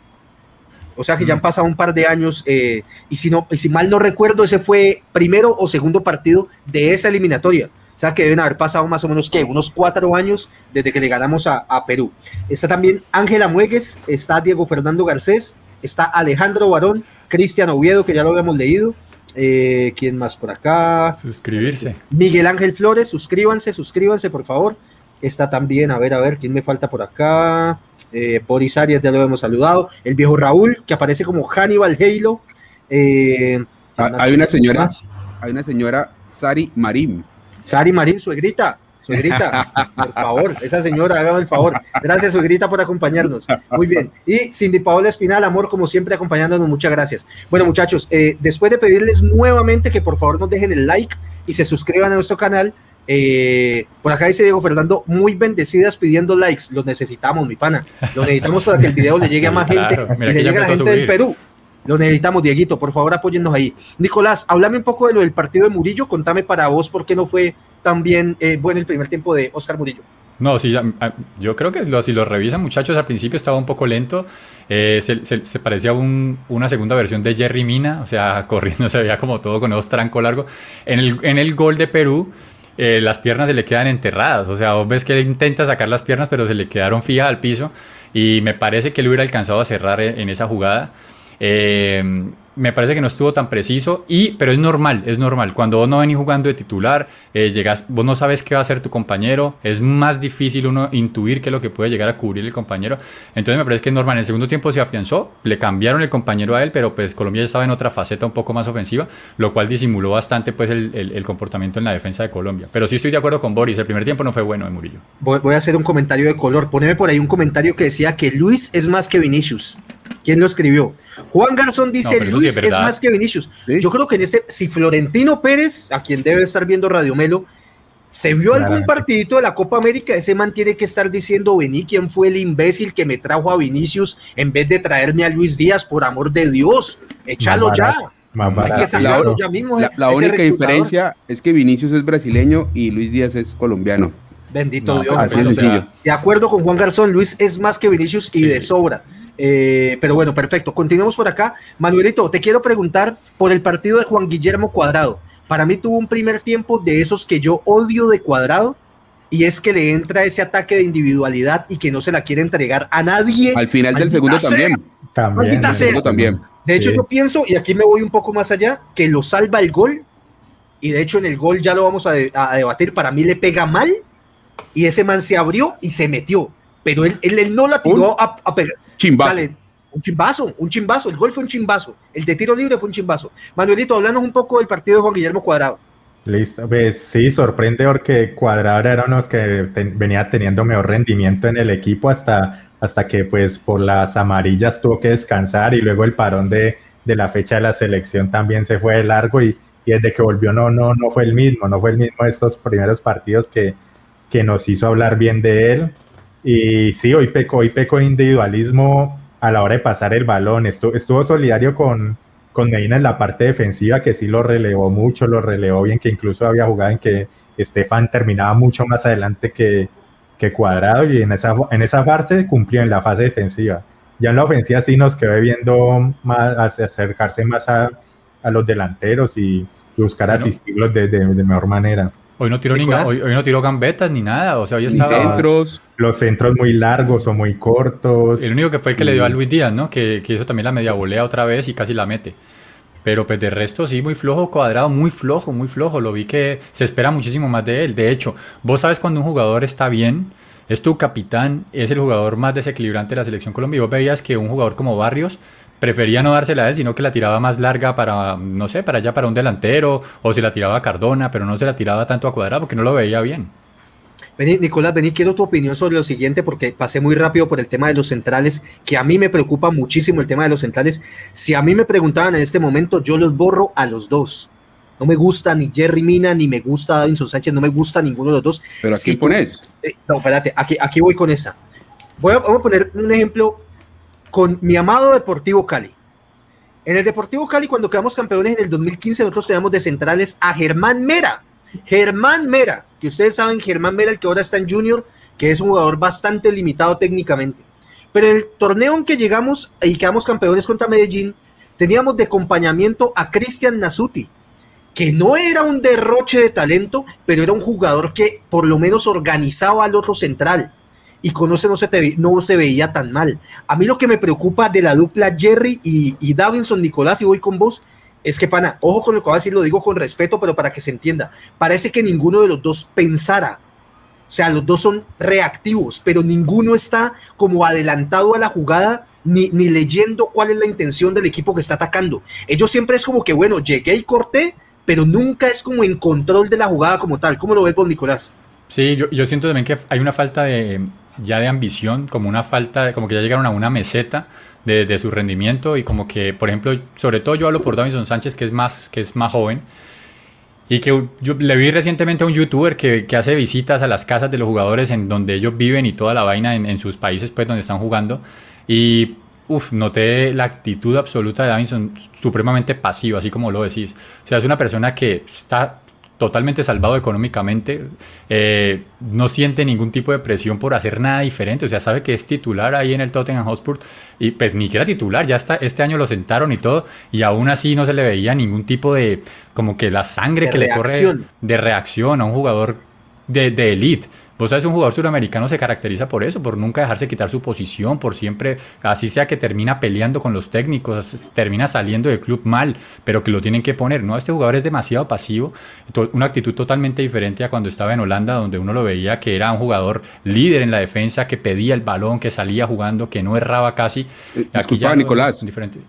O sea que ya han pasado un par de años eh, y si no, y si mal no recuerdo, ese fue primero o segundo partido de esa eliminatoria. O sea que deben haber pasado más o menos que unos cuatro años desde que le ganamos a, a Perú. Está también Ángela Muegues, está Diego Fernando Garcés, está Alejandro Barón, Cristian Oviedo, que ya lo habíamos leído, eh, ¿Quién más por acá? Suscribirse. Miguel Ángel Flores, suscríbanse, suscríbanse, por favor. Está también, a ver, a ver, ¿quién me falta por acá? Eh, Boris Arias, ya lo hemos saludado. El viejo Raúl, que aparece como Hannibal Halo. Eh, ah, hay una señora, hay una señora, Sari Marín. Sari Marín, suegrita. Suegrita, por favor, esa señora, hágame el favor. Gracias, suegrita, por acompañarnos. Muy bien. Y Cindy Paola Espinal, amor, como siempre, acompañándonos. Muchas gracias. Bueno, muchachos, eh, después de pedirles nuevamente que por favor nos dejen el like y se suscriban a nuestro canal, eh, por acá dice Diego Fernando, muy bendecidas pidiendo likes. Los necesitamos, mi pana. Los necesitamos para que el video le llegue a más gente y le llegue a la gente del Perú. Lo necesitamos, Dieguito. Por favor, apóyennos ahí. Nicolás, háblame un poco de lo del partido de Murillo. Contame para vos por qué no fue también eh, bueno el primer tiempo de Oscar Murillo. No, sí, ah, yo creo que si lo revisan muchachos, al principio estaba un poco lento, eh, se, parecía a una segunda versión de Jerry Mina, o sea, corriendo se veía como todo con esos tranco largo. En el, en el gol de Perú, eh, las piernas se le quedan enterradas, o sea, vos ves que intenta sacar las piernas, pero se le quedaron fijas al piso y me parece que él hubiera alcanzado a cerrar en esa jugada. Eh, me parece que no estuvo tan preciso, y, pero es normal, es normal. Cuando vos no venís jugando de titular, eh, llegas, vos no sabes qué va a hacer tu compañero, es más difícil uno intuir qué es lo que puede llegar a cubrir el compañero. Entonces me parece que es normal. En el segundo tiempo se afianzó, le cambiaron el compañero a él, pero pues Colombia ya estaba en otra faceta un poco más ofensiva, lo cual disimuló bastante pues el, el, comportamiento en la defensa de Colombia. Pero sí estoy de acuerdo con Boris, el primer tiempo no fue bueno de Murillo. Voy, voy a hacer un comentario de color. Poneme por ahí un comentario que decía que Luis es más que Vinicius. ¿Quién lo escribió? Juan Garzón dice, Luis es, más que Vinicius. Yo creo que en este, si Florentino Pérez, a quien debe estar viendo Radio Melo, se vio algún partidito de la Copa América, ese man tiene que estar diciendo, vení, ¿quién fue el imbécil que me trajo a Vinicius en vez de traerme a Luis Díaz? Por amor de Dios, échalo ya. Hay que sacarlo ya mismo. La, la única diferencia es que Vinicius es brasileño y Luis Díaz es colombiano. Bendito Dios. de acuerdo con Juan Garzón, Luis es más que Vinicius y de sobra. Eh, pero bueno, perfecto. Continuemos por acá. Manuelito, te quiero preguntar por el partido de Juan Guillermo Cuadrado. Para mí tuvo un primer tiempo de esos que yo odio de Cuadrado y es que le entra ese ataque de individualidad y que no se la quiere entregar a nadie. Al final del segundo también. También. también. De hecho, yo pienso, y aquí me voy un poco más allá, que lo salva el gol. Y de hecho, en el gol ya lo vamos a, debatir. Para mí le pega mal. Y ese man se abrió y se metió. Pero él, él, no la tiró a, a pegar un chimbazo, un chimbazo. El gol fue un chimbazo. El de tiro libre fue un chimbazo. Manuelito, hablanos un poco del partido de Juan Guillermo Cuadrado. Listo, pues sí, sorprende porque Cuadrado era uno de los que venía teniendo mejor rendimiento en el equipo hasta, hasta que pues por las amarillas tuvo que descansar y luego el parón de, de la fecha de la selección también se fue de largo y, y, desde que volvió no, no, no fue el mismo, no fue el mismo de estos primeros partidos que, que nos hizo hablar bien de él y sí, hoy pecó, hoy pecó individualismo a la hora de pasar el balón. Estuvo, estuvo solidario con, con Medina en la parte defensiva, que sí lo relevó mucho, lo relevó bien, que incluso había jugado en que Estefan terminaba mucho más adelante que, que Cuadrado y en esa, en esa fase cumplió en la fase defensiva. Ya en la ofensiva sí nos quedó viendo más, acercarse más a, a los delanteros y, buscar asistirlos de, de, mejor manera. Hoy no tiró ni, hoy, no tiró gambetas ni nada, o sea, hoy estaba... centros. Los centros muy largos o muy cortos. El único que fue el que le dio a Luis Díaz, ¿no? Que, que hizo también la media volea otra vez y casi la mete. Pero pues de resto sí, muy flojo, cuadrado, muy flojo, muy flojo. Lo vi que se espera muchísimo más de él. De hecho, vos sabes cuando un jugador está bien, es tu capitán, es el jugador más desequilibrante de la selección Colombia. Y vos veías que un jugador como Barrios prefería no dársela a él, sino que la tiraba más larga para, no sé, para allá, para un delantero, o se la tiraba a Cardona, pero no se la tiraba tanto a cuadrado porque no lo veía bien. Vení, Nicolás, vení, quiero tu opinión sobre lo siguiente porque pasé muy rápido por el tema de los centrales, que a mí me preocupa muchísimo el tema de los centrales. Si a mí me preguntaban en este momento, yo los borro a los dos. No me gusta ni Jerry Mina, ni me gusta Davinson Sánchez, no me gusta ninguno de los dos. ¿Pero aquí pones? Eh, no, espérate, aquí, aquí voy con esa. Voy a, vamos a poner un ejemplo con mi amado Deportivo Cali. En el Deportivo Cali, cuando quedamos campeones en el 2015, nosotros teníamos de centrales a Germán Mera. Germán Mera que ustedes saben, Germán Mera, el que ahora está en Junior, que es un jugador bastante limitado técnicamente. Pero en el torneo en que llegamos y quedamos campeones contra Medellín, teníamos de acompañamiento a Cristian Nasuti, que no era un derroche de talento, pero era un jugador que por lo menos organizaba al otro central. Y con ese no se, no se veía tan mal. A mí lo que me preocupa de la dupla Jerry y, y Davinson Nicolás, y voy con vos, es que, pana, ojo con lo que voy a decir, lo digo con respeto, pero para que se entienda. Parece que ninguno de los dos pensara. O sea, los dos son reactivos, pero ninguno está como adelantado a la jugada ni, ni leyendo cuál es la intención del equipo que está atacando. Ellos siempre es como que, bueno, llegué y corté, pero nunca es como en control de la jugada como tal. ¿Cómo lo ves vos, Nicolás? Sí, yo, yo siento también que hay una falta de ya de ambición, como una falta, como que ya llegaron a una meseta de, su rendimiento y como que, por ejemplo, sobre todo yo hablo por Davison Sánchez, que es más, que es más joven, y que yo le vi recientemente a un youtuber que, que, hace visitas a las casas de los jugadores en donde ellos viven y toda la vaina en, sus países, pues, donde están jugando, y Uf, noté la actitud absoluta de Davinson supremamente pasiva, así como lo decís. O sea, es una persona que está totalmente salvado económicamente, eh, no siente ningún tipo de presión por hacer nada diferente, o sea, sabe que es titular ahí en el Tottenham Hotspur y pues ni que era titular, ya está, este año lo sentaron y todo y aún así no se le veía ningún tipo de, como que la sangre que le corre de reacción a un jugador de, de elite. Vos sabes, un jugador suramericano se caracteriza por eso, por nunca dejarse quitar su posición, por siempre, así sea que termina peleando con los técnicos, termina saliendo del club mal, pero que lo tienen que poner. No, este jugador es demasiado pasivo, una actitud totalmente diferente a cuando estaba en Holanda, donde uno lo veía que era un jugador líder en la defensa, que pedía el balón, que salía jugando, que no erraba casi. Eh, Aquí ya Nicolás, diferente.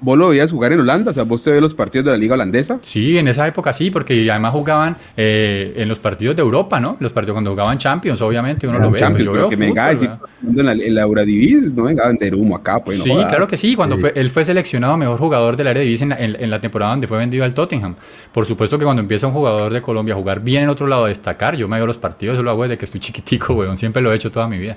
¿vos lo veías jugar en Holanda? O sea, ¿vos te ves los partidos de la liga holandesa? Sí, en esa época sí, porque además jugaban eh, en los partidos de Europa, ¿no? Los partidos cuando jugaban Champions, obviamente, uno lo ve. Champions, yo veo que venga, en la, en la Eurodivis, no venga a vender humo acá. Pues, sí, claro que sí, cuando Fue, él fue seleccionado mejor jugador de la Eredivisie en, en, en, la temporada donde fue vendido al Tottenham. Por supuesto que cuando empieza un jugador de Colombia a jugar bien en otro lado, a destacar, yo me veo los partidos, eso lo hago desde que estoy chiquitico, weón, siempre lo he hecho toda mi vida.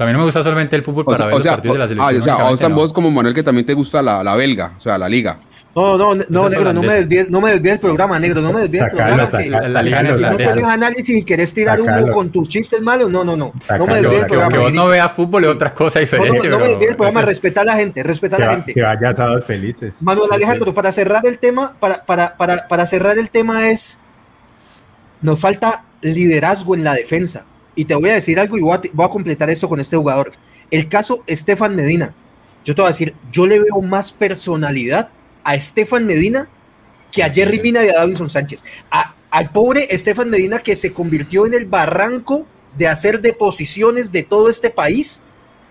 También me gusta solamente el fútbol para ver los partidos de la selección. Ah, o sea, vos como Manuel que también te gusta la, la belga, o sea, la liga. No, no, no, negro, no me desvíes, no me desvíes el programa, negro, no me desvíes el programa. que, la, liga si no tienes análisis y querés tirar humo con tus chistes malos, no, no, no. No me desvíes el programa. Que vos no veas fútbol es otra cosa diferente. No, no, me desvíes el programa, respeta a la gente, respeta a la gente. Que vaya todos felices. Manuel Alejandro, para cerrar el tema, para, para, para, para cerrar el tema es, nos falta liderazgo en la defensa. Y te voy a decir algo y voy a, voy a completar esto con este jugador. El caso Estefan Medina. Yo te voy a decir, yo le veo más personalidad a Estefan Medina que a Jerry Mina y a Davinson Sánchez. al pobre Estefan Medina que se convirtió en el barranco de hacer deposiciones de todo este país.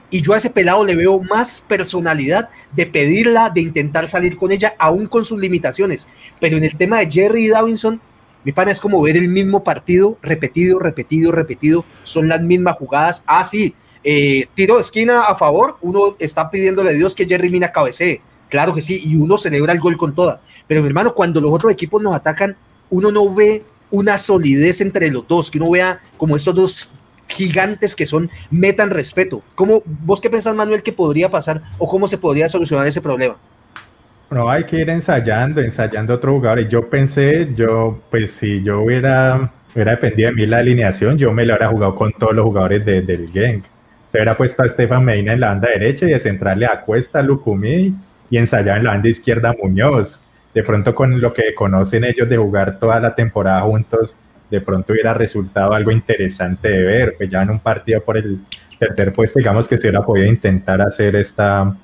Y yo a ese pelado le veo más personalidad de pedirla, de intentar salir con ella, aún con sus limitaciones. Pero en el tema de Jerry y Davinson, mi pana es como ver el mismo partido repetido, repetido, repetido. Son las mismas jugadas. Ah, sí, eh, tiro esquina a favor. Uno está pidiéndole a Dios que Jerry Mina cabecee. Claro que sí, y uno celebra el gol con toda. Pero mi hermano, cuando los otros equipos nos atacan, uno no ve una solidez entre los dos, que uno vea como estos dos gigantes que son metan respeto. ¿Cómo, ¿Vos qué pensás, Manuel, que podría pasar o cómo se podría solucionar ese problema? No, hay que ir ensayando, ensayando otros jugadores. Yo pensé, yo, pues si yo hubiera, hubiera dependido de mí la alineación, yo me lo hubiera jugado con todos los jugadores del Genk. Se hubiera puesto a Estefan Medina en la banda derecha y de centrarle a Cuesta, Lucumí y ensayaba en la banda izquierda Muñoz. de pronto con lo que conocen ellos de jugar toda la temporada juntos, de pronto hubiera resultado algo interesante de ver, pues ya en un partido por el tercer puesto, digamos que se hubiera podido intentar hacer esta,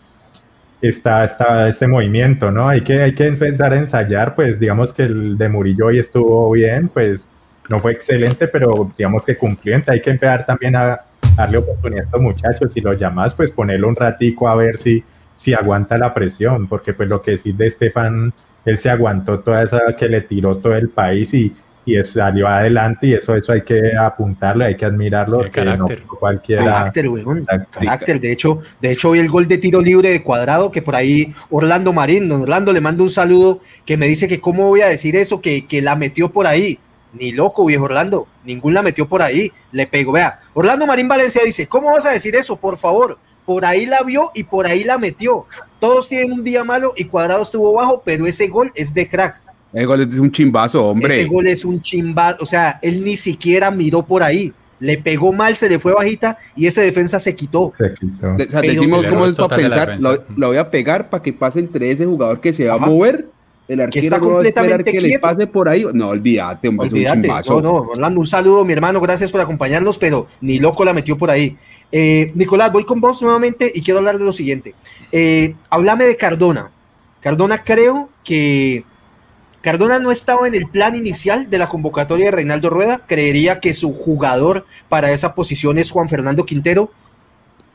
esta, esta, este movimiento, ¿no? Hay que, hay que empezar a ensayar, pues digamos que el de Murillo hoy estuvo bien, pues no fue excelente, pero digamos que cumplió, hay que empezar también a darle oportunidad a estos muchachos, si los llamas, pues ponerlo un ratico a ver si, si aguanta la presión, porque pues lo que decís de Estefan, él se aguantó toda esa que le tiró todo el país y, y salió adelante y eso, eso hay que apuntarle, hay que admirarlo. Que carácter. No cualquiera. Carácter, weón. Carácter. De hecho, de hecho, hoy el gol de tiro libre de cuadrado, que por ahí Orlando Marín, Orlando le mando un saludo, que me dice que cómo voy a decir eso, que, que la metió por ahí. Ni loco, viejo Orlando. Ningún la metió por ahí. Le pegó. Vea, Orlando Marín Valencia dice, ¿cómo vas a decir eso? Por favor. Por ahí la vio y por ahí la metió. Todos tienen un día malo y Cuadrado estuvo bajo, pero ese gol es de crack. Ese gol es un chimbazo, hombre. Ese gol es un chimbazo. O sea, él ni siquiera miró por ahí. Le pegó mal, se le fue bajita y ese defensa se quitó. Se quiso. O sea, decimos cómo es para la pensar, lo voy a pegar para que pase entre ese jugador que se va Ajá. a mover, el arquero está no va a esperar completamente que le pase por ahí. No, olvídate, hombre, es un Olvídate. chimbazo. No, no, Orlando, un saludo, mi hermano, gracias por acompañarnos, pero ni loco la metió por ahí. Eh, Nicolás, voy con vos nuevamente y quiero hablar de lo siguiente. Eh, háblame de Cardona. Cardona creo que Cardona no estaba en el plan inicial de la convocatoria de Reinaldo Rueda. Creería que su jugador para esa posición es Juan Fernando Quintero.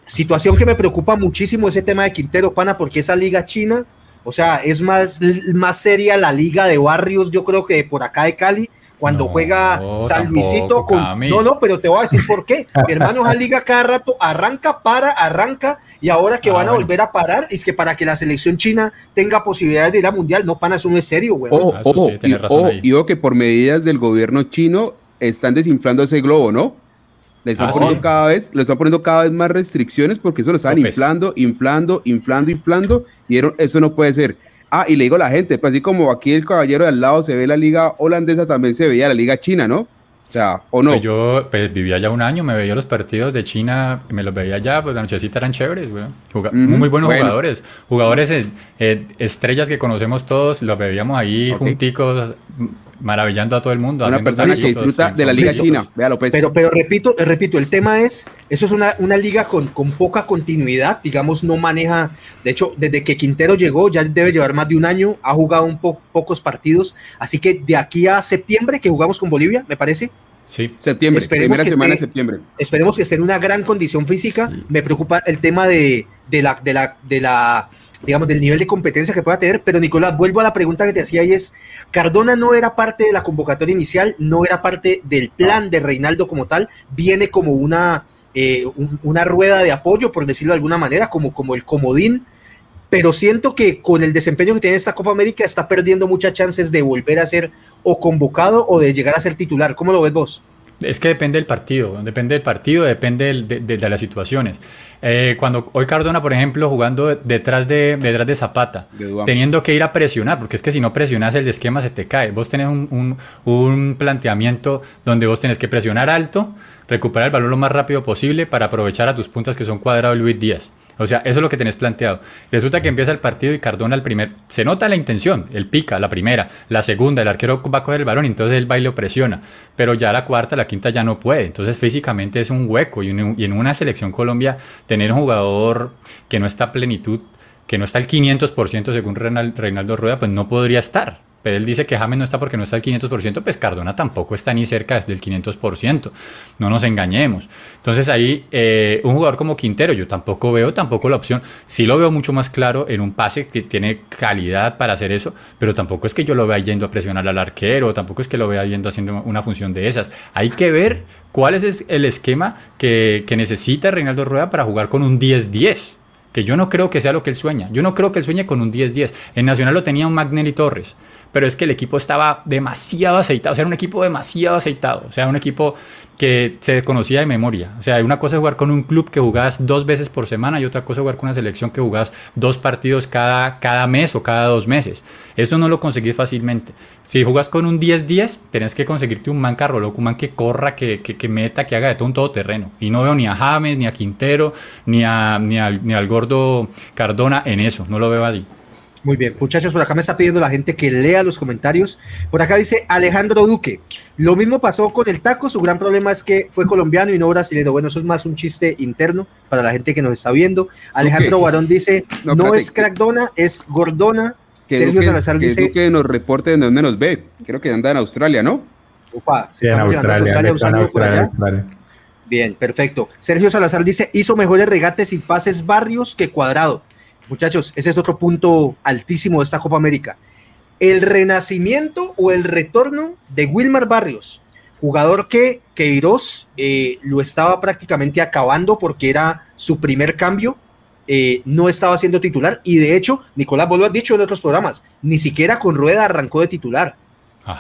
Situación que me preocupa muchísimo ese tema de Quintero, pana, porque esa liga china, o sea, es más, más seria la liga de barrios, yo creo que por acá de Cali, cuando No, juega San tampoco, Luisito con... Cami. No, no, pero te voy a decir por qué. Mi hermano, esa liga cada rato arranca, para, arranca, y ahora que Ah, van a bueno. volver a parar, es que para que la selección china tenga posibilidades de ir a mundial, no, pana, eso no es serio, güey. Ojo, Ah, ojo, sí, y, ojo, ahí. y ojo que por medidas del gobierno chino están desinflando ese globo, ¿no? Le están Ah, poniendo sí. cada vez, le están poniendo cada vez más restricciones porque eso lo están inflando, inflando, inflando, inflando, y eso no puede ser. Ah, y le digo a la gente, pues así como aquí el caballero de al lado se ve la liga holandesa, también se veía la liga china, ¿no? O sea, o no. Pues yo pues, vivía allá un año, me veía los partidos de China, me los veía allá, pues la nochecita eran chéveres, güey. Juga- Muy buenos bueno. jugadores, jugadores eh, eh, estrellas que conocemos todos, los veíamos ahí Ok. junticos, maravillando a todo el mundo. Una persona que disfruta de la liga china, véalo pues. Pero, pero repito, repito, el tema es, eso es una, una liga con, con poca continuidad, digamos, no maneja, de hecho, desde que Quintero llegó, ya debe llevar más de un año, ha jugado un po- pocos partidos, así que de aquí a septiembre, que jugamos con Bolivia, me parece, Sí, septiembre, esperemos primera que semana de septiembre. esperemos que esté en una gran condición física, me preocupa el tema de, de la, de la, de la, digamos, del nivel de competencia que pueda tener, pero Nicolás, vuelvo a la pregunta que te hacía y es, Cardona no era parte de la convocatoria inicial, no era parte del plan de Reinaldo como tal, viene como una, eh, un- una rueda de apoyo, por decirlo de alguna manera, como, como el comodín, pero siento que con el desempeño que tiene esta Copa América está perdiendo muchas chances de volver a ser o convocado o de llegar a ser titular. ¿Cómo lo ves vos? Es que depende del partido, depende del partido, depende del- de, de- de las situaciones. Eh, cuando hoy Cardona, por ejemplo, jugando detrás de, detrás de Zapata, teniendo que ir a presionar, porque es que si no presionas el esquema se te cae. Vos tenés un, un- un planteamiento donde vos tenés que presionar alto, recuperar el balón lo más rápido posible para aprovechar a tus puntas que son Cuadrado y Luis Díaz. O sea, eso es lo que tenés planteado. Resulta que empieza el partido y Cardona el primer... Se nota la intención, él pica, la primera, la segunda, el arquero va a coger el balón entonces el baile presiona. Pero ya la cuarta, la quinta ya no puede. Entonces físicamente es un hueco y, en- una selección Colombia tener un jugador que no está a plenitud, que no está al 500% según Reinal- Reinaldo Rueda, pues no podría estar. Pero él dice que James no está porque no está al 500%, pues Cardona tampoco está ni cerca del 500%. No nos engañemos. Entonces ahí eh, un jugador como Quintero, yo tampoco veo tampoco la opción. Sí lo veo mucho más claro en un pase que tiene calidad para hacer eso, pero tampoco es que yo lo vea yendo a presionar al arquero, tampoco es que lo vea yendo haciendo una función de esas. Hay que ver cuál es el esquema que, que necesita Reinaldo Rueda para jugar con un 10-10 que yo no creo que sea lo que él sueña. Yo no creo que él sueñe con un 10-10. En Nacional lo tenía un Magnelli Torres, pero es que el equipo estaba demasiado aceitado. O sea, era un equipo demasiado aceitado. O sea, un equipo que se conocía de memoria. O sea, una cosa es jugar con un club que jugás dos veces por semana y otra cosa es jugar con una selección que jugás dos partidos cada, cada mes o cada dos meses. Eso no lo conseguís fácilmente. Si jugás con un 10-10, tenés que conseguirte un man carro loco, un man que corra, que, que, meta, que haga de todo un todoterreno. Y no veo ni a James, ni a Quintero, ni, a, ni, al, ni al gordo Cardona en eso. No lo veo ahí. Muy bien, muchachos, por acá me está pidiendo la gente que lea los comentarios. Por acá dice Alejandro Duque. Lo mismo pasó con el taco. Su gran problema es que fue colombiano y no brasileño. Bueno, eso es más un chiste interno para la gente que nos está viendo. Alejandro Barón dice: No, es Crackdona, es Gordona. Que Sergio Salazar dice: que nos reporte de dónde nos ve. Creo que anda en Australia, ¿no? Opa, sí, en Australia, Australia, Bien, perfecto. Sergio Salazar dice: Hizo mejores regates y pases barrios que cuadrado. Muchachos, ese es otro punto altísimo de esta Copa América. El renacimiento o el retorno de Wilmar Barrios, jugador que Queiroz eh, lo estaba prácticamente acabando porque era su primer cambio, eh, no estaba siendo titular y de hecho, Nicolás, vos lo has dicho en otros programas, ni siquiera con Rueda arrancó de titular.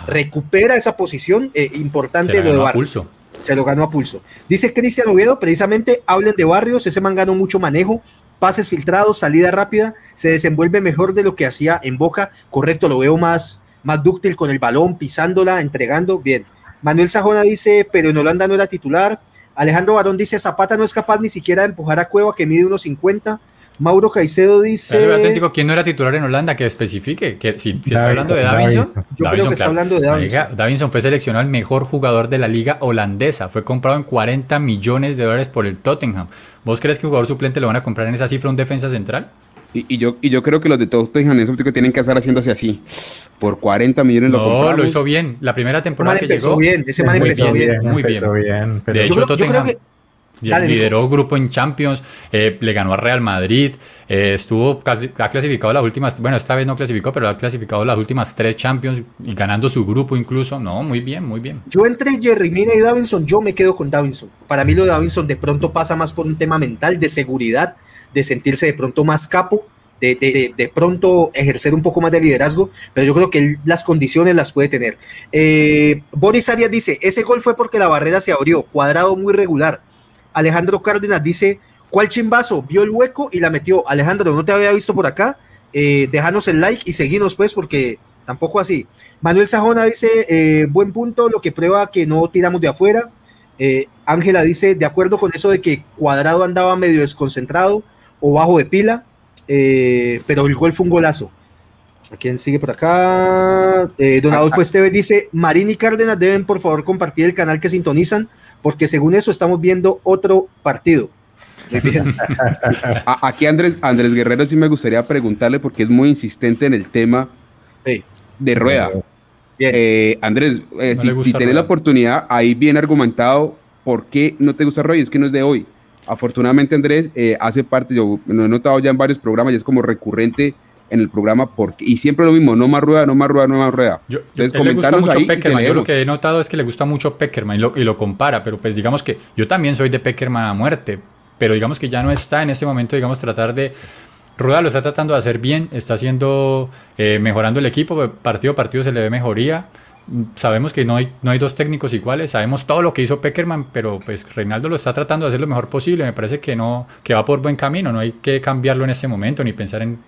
Recupera esa posición eh, importante Se lo de Barrios. Pulso. Se lo ganó a pulso. Dice Cristian Oviedo, precisamente hablen de Barrios, ese man ganó mucho manejo, pases filtrados, salida rápida, se desenvuelve mejor de lo que hacía en Boca. Correcto, lo veo más, más dúctil con el balón, pisándola, entregando. Bien. Manuel Sajona dice, pero en Holanda no era titular. Alejandro Barón dice, Zapata no es capaz ni siquiera de empujar a Cueva, que mide unos 50. Mauro Caicedo dice. Auténtico, ¿quién no era titular en Holanda? Que especifique. Que si, si está hablando de Davinson. Yo creo que está hablando de Davinson. Davinson fue seleccionado el mejor jugador de la liga holandesa. Fue comprado en 40 millones de dólares por el Tottenham. ¿Vos crees que un jugador suplente lo van a comprar en esa cifra un defensa central? Y, y, yo, y yo creo que los de Tottenham en que tienen que estar haciéndose así. Por 40 millones no, lo compramos. lo hizo bien. La primera temporada que empezó llegó. Bien, ese man empezó bien. bien. Muy bien. de hecho, yo, Tottenham, yo creo que Dale, lideró grupo en Champions, eh, le ganó a Real Madrid, eh, estuvo ha clasificado las últimas, bueno, esta vez no clasificó, pero ha clasificado las últimas tres Champions y ganando su grupo incluso. No, muy bien, muy bien. Yo entre Jerry Mina y Davinson, yo me quedo con Davinson. Para mí lo de Davinson de pronto pasa más por un tema mental, de seguridad, de sentirse de pronto más capo. De, de, de, pronto ejercer un poco más de liderazgo, pero yo creo que él, las condiciones las puede tener. Eh, Boris Arias dice, ese gol fue porque la barrera se abrió, cuadrado muy regular. Alejandro Cárdenas dice, ¿cuál chimbazo? Vio el hueco y la metió. Alejandro, no te había visto por acá. Eh, déjanos el like y seguimos pues porque tampoco así. Manuel Sajona dice, eh, buen punto, lo que prueba que no tiramos de afuera. Eh, Ángela dice, de acuerdo con eso de que Cuadrado andaba medio desconcentrado o bajo de pila, pero el gol fue un golazo. ¿A quién sigue por acá? Eh, don Adolfo Esteves dice, Marín y Cárdenas deben por favor compartir el canal que sintonizan, porque según eso estamos viendo otro partido. Aquí Andrés, Andrés Guerrero sí me gustaría preguntarle, porque es muy insistente en el tema sí. de rueda. Eh, Andrés, eh, no si, si tenés la oportunidad, ahí bien argumentado, ¿por qué no te gusta rueda? Es que no es de hoy. Afortunadamente Andrés eh, hace parte, yo lo he notado ya en varios programas y es como recurrente en el programa porque y siempre lo mismo, no más rueda, no más rueda, no más rueda. Yo, Entonces, yo, le gusta mucho Peckerman. Yo lo que he notado es que le gusta mucho Peckerman y lo, y lo, compara, pero pues digamos que yo también soy de Peckerman a muerte, pero digamos que ya no está en ese momento, digamos, tratar de... Rueda lo está tratando de hacer bien, está haciendo, eh, mejorando el equipo, partido a partido se le ve mejoría. Sabemos que no hay, no hay dos técnicos iguales, sabemos todo lo que hizo Peckerman, pero pues Reinaldo lo está tratando de hacer lo mejor posible. Me parece que no que va por buen camino, no hay que cambiarlo en ese momento ni pensar en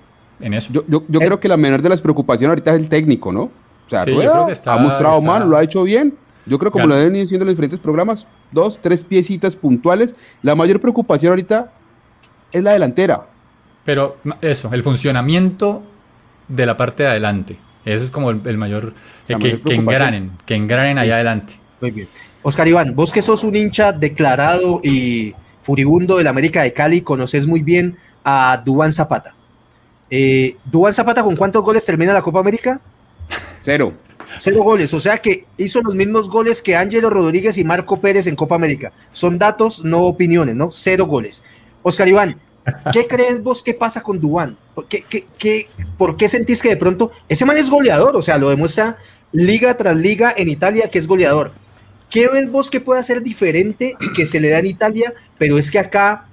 en eso. Yo, yo, yo creo que la menor de las preocupaciones ahorita es el técnico, ¿no? O sea, sí, Rueda está, ha mostrado está... mal, lo ha hecho bien. Yo creo como ya. lo deben ir haciendo en los diferentes programas, dos, tres piecitas puntuales. La mayor preocupación ahorita es la delantera. Pero eso, el funcionamiento de la parte de adelante. Ese es como el, el mayor, eh, que, que, engranen, que engranen allá adelante. Muy bien. Oscar Iván, vos que sos un hincha declarado y furibundo del América de Cali, conoces muy bien a Dubán Zapata. Eh, Zapata, ¿con cuántos goles termina la Copa América? Cero. Cero goles, o sea que hizo los mismos goles que Ángelo Rodríguez y Marco Pérez en Copa América. Son datos, no opiniones, ¿no? Cero goles. Oscar Iván, ¿qué crees vos que pasa con Dubán? ¿Qué, qué, qué, ¿Por qué sentís que de pronto ese man es goleador? O sea, lo demuestra liga tras liga en Italia que es goleador. ¿Qué ves vos que puede hacer diferente que se le da en Italia? Pero es que acá,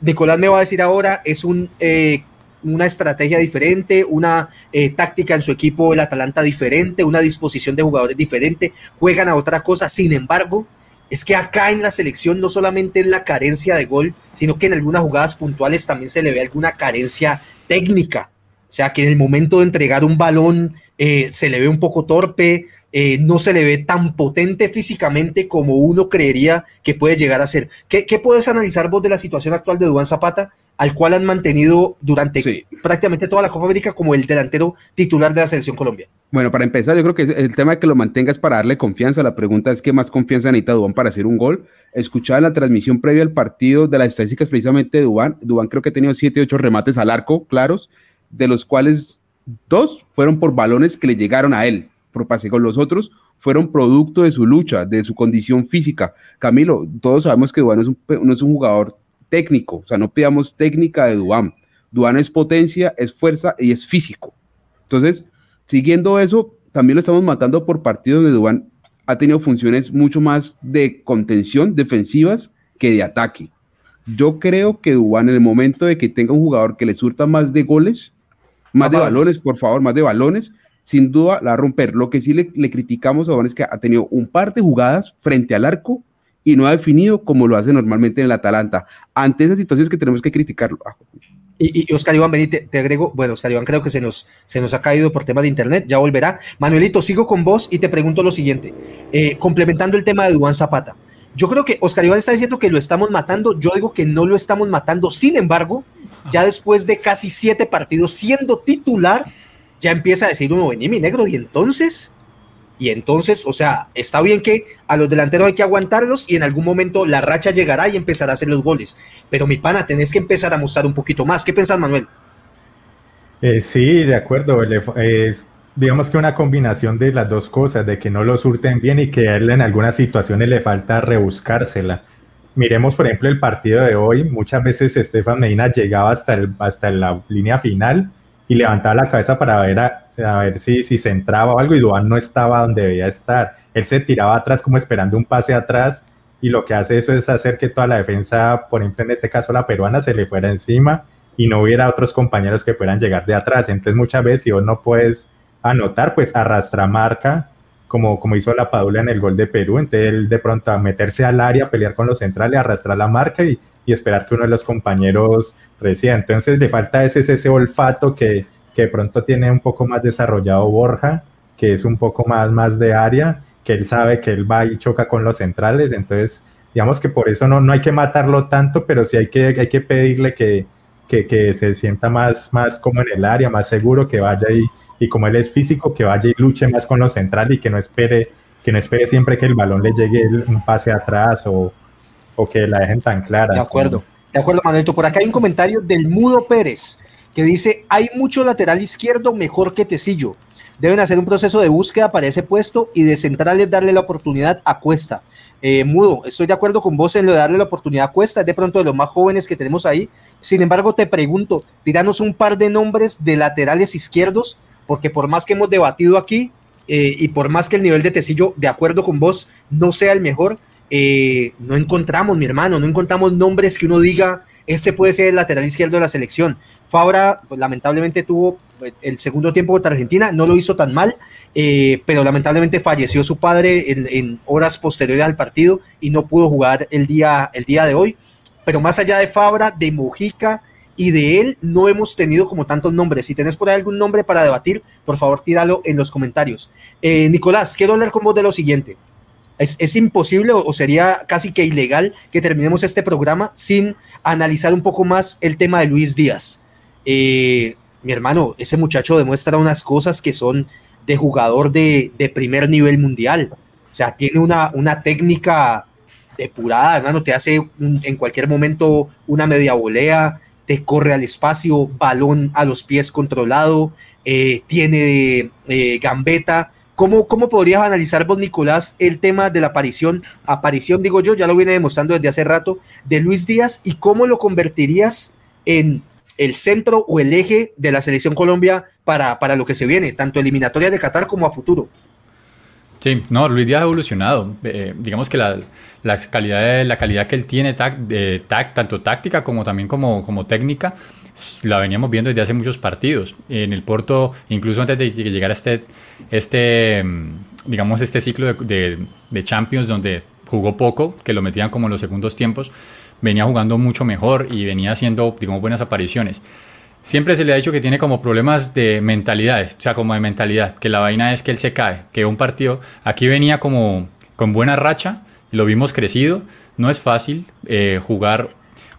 Nicolás me va a decir ahora, es un eh, una estrategia diferente, una eh, táctica en su equipo, el Atalanta diferente, una disposición de jugadores diferente, juegan a otra cosa. Sin embargo, es que acá en la selección no solamente es la carencia de gol, sino que en algunas jugadas puntuales también se le ve alguna carencia técnica. O sea, que en el momento de entregar un balón eh, se le ve un poco torpe, eh, no se le ve tan potente físicamente como uno creería que puede llegar a ser. ¿Qué, puedes analizar vos de la situación actual de Dubán Zapata, al cual han mantenido durante prácticamente toda la Copa América como el delantero titular de la Selección Colombia? Bueno, para empezar, yo creo que el tema de que lo mantenga es para darle confianza. La pregunta es qué más confianza necesita Dubán para hacer un gol. Escuchaba la transmisión previa al partido de las estadísticas precisamente de Dubán. Dubán creo que ha tenido 7, 8 remates al arco, claros, de los cuales dos fueron por balones que le llegaron a él, por pase con los otros fueron producto de su lucha, de su condición física. Camilo, todos sabemos que Dubán es un, no es un jugador técnico, o sea, no pidamos técnica de Dubán. Dubán es potencia, es fuerza y es físico. Entonces, Siguiendo eso, también lo estamos matando por partidos donde Dubán ha tenido funciones mucho más de contención defensivas que de ataque. Yo creo que Dubán en el momento de que tenga un jugador que le surta más de goles, más de balones, por favor, más de balones, sin duda la va a romper. Lo que sí le, le criticamos a Dubán es que ha tenido un par de jugadas frente al arco y no ha definido como lo hace normalmente en el Atalanta. Ante esas situaciones que tenemos que criticarlo. Ah, y, Oscar Iván, vení, te, agrego, bueno, Oscar Iván creo que se nos, se nos ha caído por tema de internet, ya volverá. Manuelito, sigo con vos y te pregunto lo siguiente, eh, complementando el tema de Duan Zapata. Yo creo que Oscar Iván está diciendo que lo estamos matando, yo digo que no lo estamos matando, sin embargo, ya después de casi siete partidos siendo titular, ya empieza a decir uno, vení mi negro, y entonces, y entonces, o sea, está bien que a los delanteros hay que aguantarlos y en algún momento la racha llegará y empezará a hacer los goles. Pero mi pana, tenés que empezar a mostrar un poquito más. ¿Qué pensás, Manuel? Eh, sí, de acuerdo. Es, digamos que una combinación de las dos cosas, de que no lo surten bien y que a él en algunas situaciones le falta rebuscársela. Miremos, por ejemplo, el partido de hoy. Muchas veces Estefan Medina llegaba hasta, el, hasta la línea final y levantaba la cabeza para ver, a, ver si, si se entraba o algo y Duan no estaba donde debía estar. Él se tiraba atrás como esperando un pase atrás y lo que hace eso es hacer que toda la defensa, por ejemplo en este caso la peruana, se le fuera encima y no hubiera otros compañeros que puedan llegar de atrás. Entonces muchas veces si vos no puedes anotar, pues arrastra marca, como, como hizo la Padula en el gol de Perú. Entonces él de pronto a meterse al área, pelear con los centrales, arrastrar la marca y, y esperar que uno de los compañeros reciba. Entonces le falta ese, ese olfato que, que de pronto tiene un poco más desarrollado Borja, que es un poco más, más de área, que él sabe que él va y choca con los centrales. Entonces, digamos que por eso no, no hay que matarlo tanto, pero sí hay que, hay que pedirle que, que, que se sienta más, más como en el área, más seguro, que vaya y, y como él es físico, que vaya y luche más con los centrales y que no espere que no espere siempre que el balón le llegue un pase atrás o, o que la dejen tan clara. De acuerdo, de acuerdo, Manuelito. Por acá hay un comentario del Mudo Pérez que dice: hay mucho lateral izquierdo mejor que Tecillo. Deben hacer un proceso de búsqueda para ese puesto y de centrales darle la oportunidad a Cuesta. Eh, Mudo, estoy de acuerdo con vos en lo de darle la oportunidad a Cuesta, es de pronto de los más jóvenes que tenemos ahí. Sin embargo, te pregunto, tiranos un par de nombres de laterales izquierdos, porque por más que hemos debatido aquí eh, y por más que el nivel de Tecillo, de acuerdo con vos, no sea el mejor, eh, no encontramos, mi hermano, no encontramos nombres que uno diga, este puede ser el lateral izquierdo de la selección. Fabra, pues, lamentablemente tuvo eh, el segundo tiempo contra Argentina, no lo hizo tan mal, eh, pero lamentablemente falleció su padre en, horas posteriores al partido y no pudo jugar el día, el día de hoy. Pero más allá de Fabra, de Mojica y de él, no hemos tenido como tantos nombres. Si tenés por ahí algún nombre para debatir, por favor, tíralo en los comentarios. Nicolás, quiero hablar con vos de lo siguiente. Es, imposible o, sería casi que ilegal que terminemos este programa sin analizar un poco más el tema de Luis Díaz. Eh, mi hermano, ese muchacho demuestra unas cosas que son de jugador de, primer nivel mundial. O sea, tiene una, una técnica depurada, hermano, te hace en cualquier momento una media volea, te corre al espacio, balón a los pies controlado, eh, tiene eh, gambeta, ¿Cómo, ¿Cómo podrías analizar vos, Nicolás, el tema de la aparición, aparición digo yo, ya lo viene demostrando desde hace rato, de Luis Díaz y cómo lo convertirías en el centro o el eje de la selección Colombia para, para lo que se viene, tanto eliminatoria de Qatar como a futuro? Sí, no, Luis Díaz ha evolucionado. Eh, digamos que la, la, calidad, la calidad que él tiene, tanto táctica como también como, como técnica, la veníamos viendo desde hace muchos partidos. En el Porto, incluso antes de que llegara este, este mm, digamos, este ciclo de, de, Champions donde jugó poco, que lo metían como en los segundos tiempos, venía jugando mucho mejor y venía haciendo, digamos, buenas apariciones. siempre se le ha dicho que tiene como problemas de mentalidad, o sea, como de mentalidad, que la vaina es que él se cae, que un partido, aquí venía como con buena racha, lo vimos crecido, no es fácil eh, jugar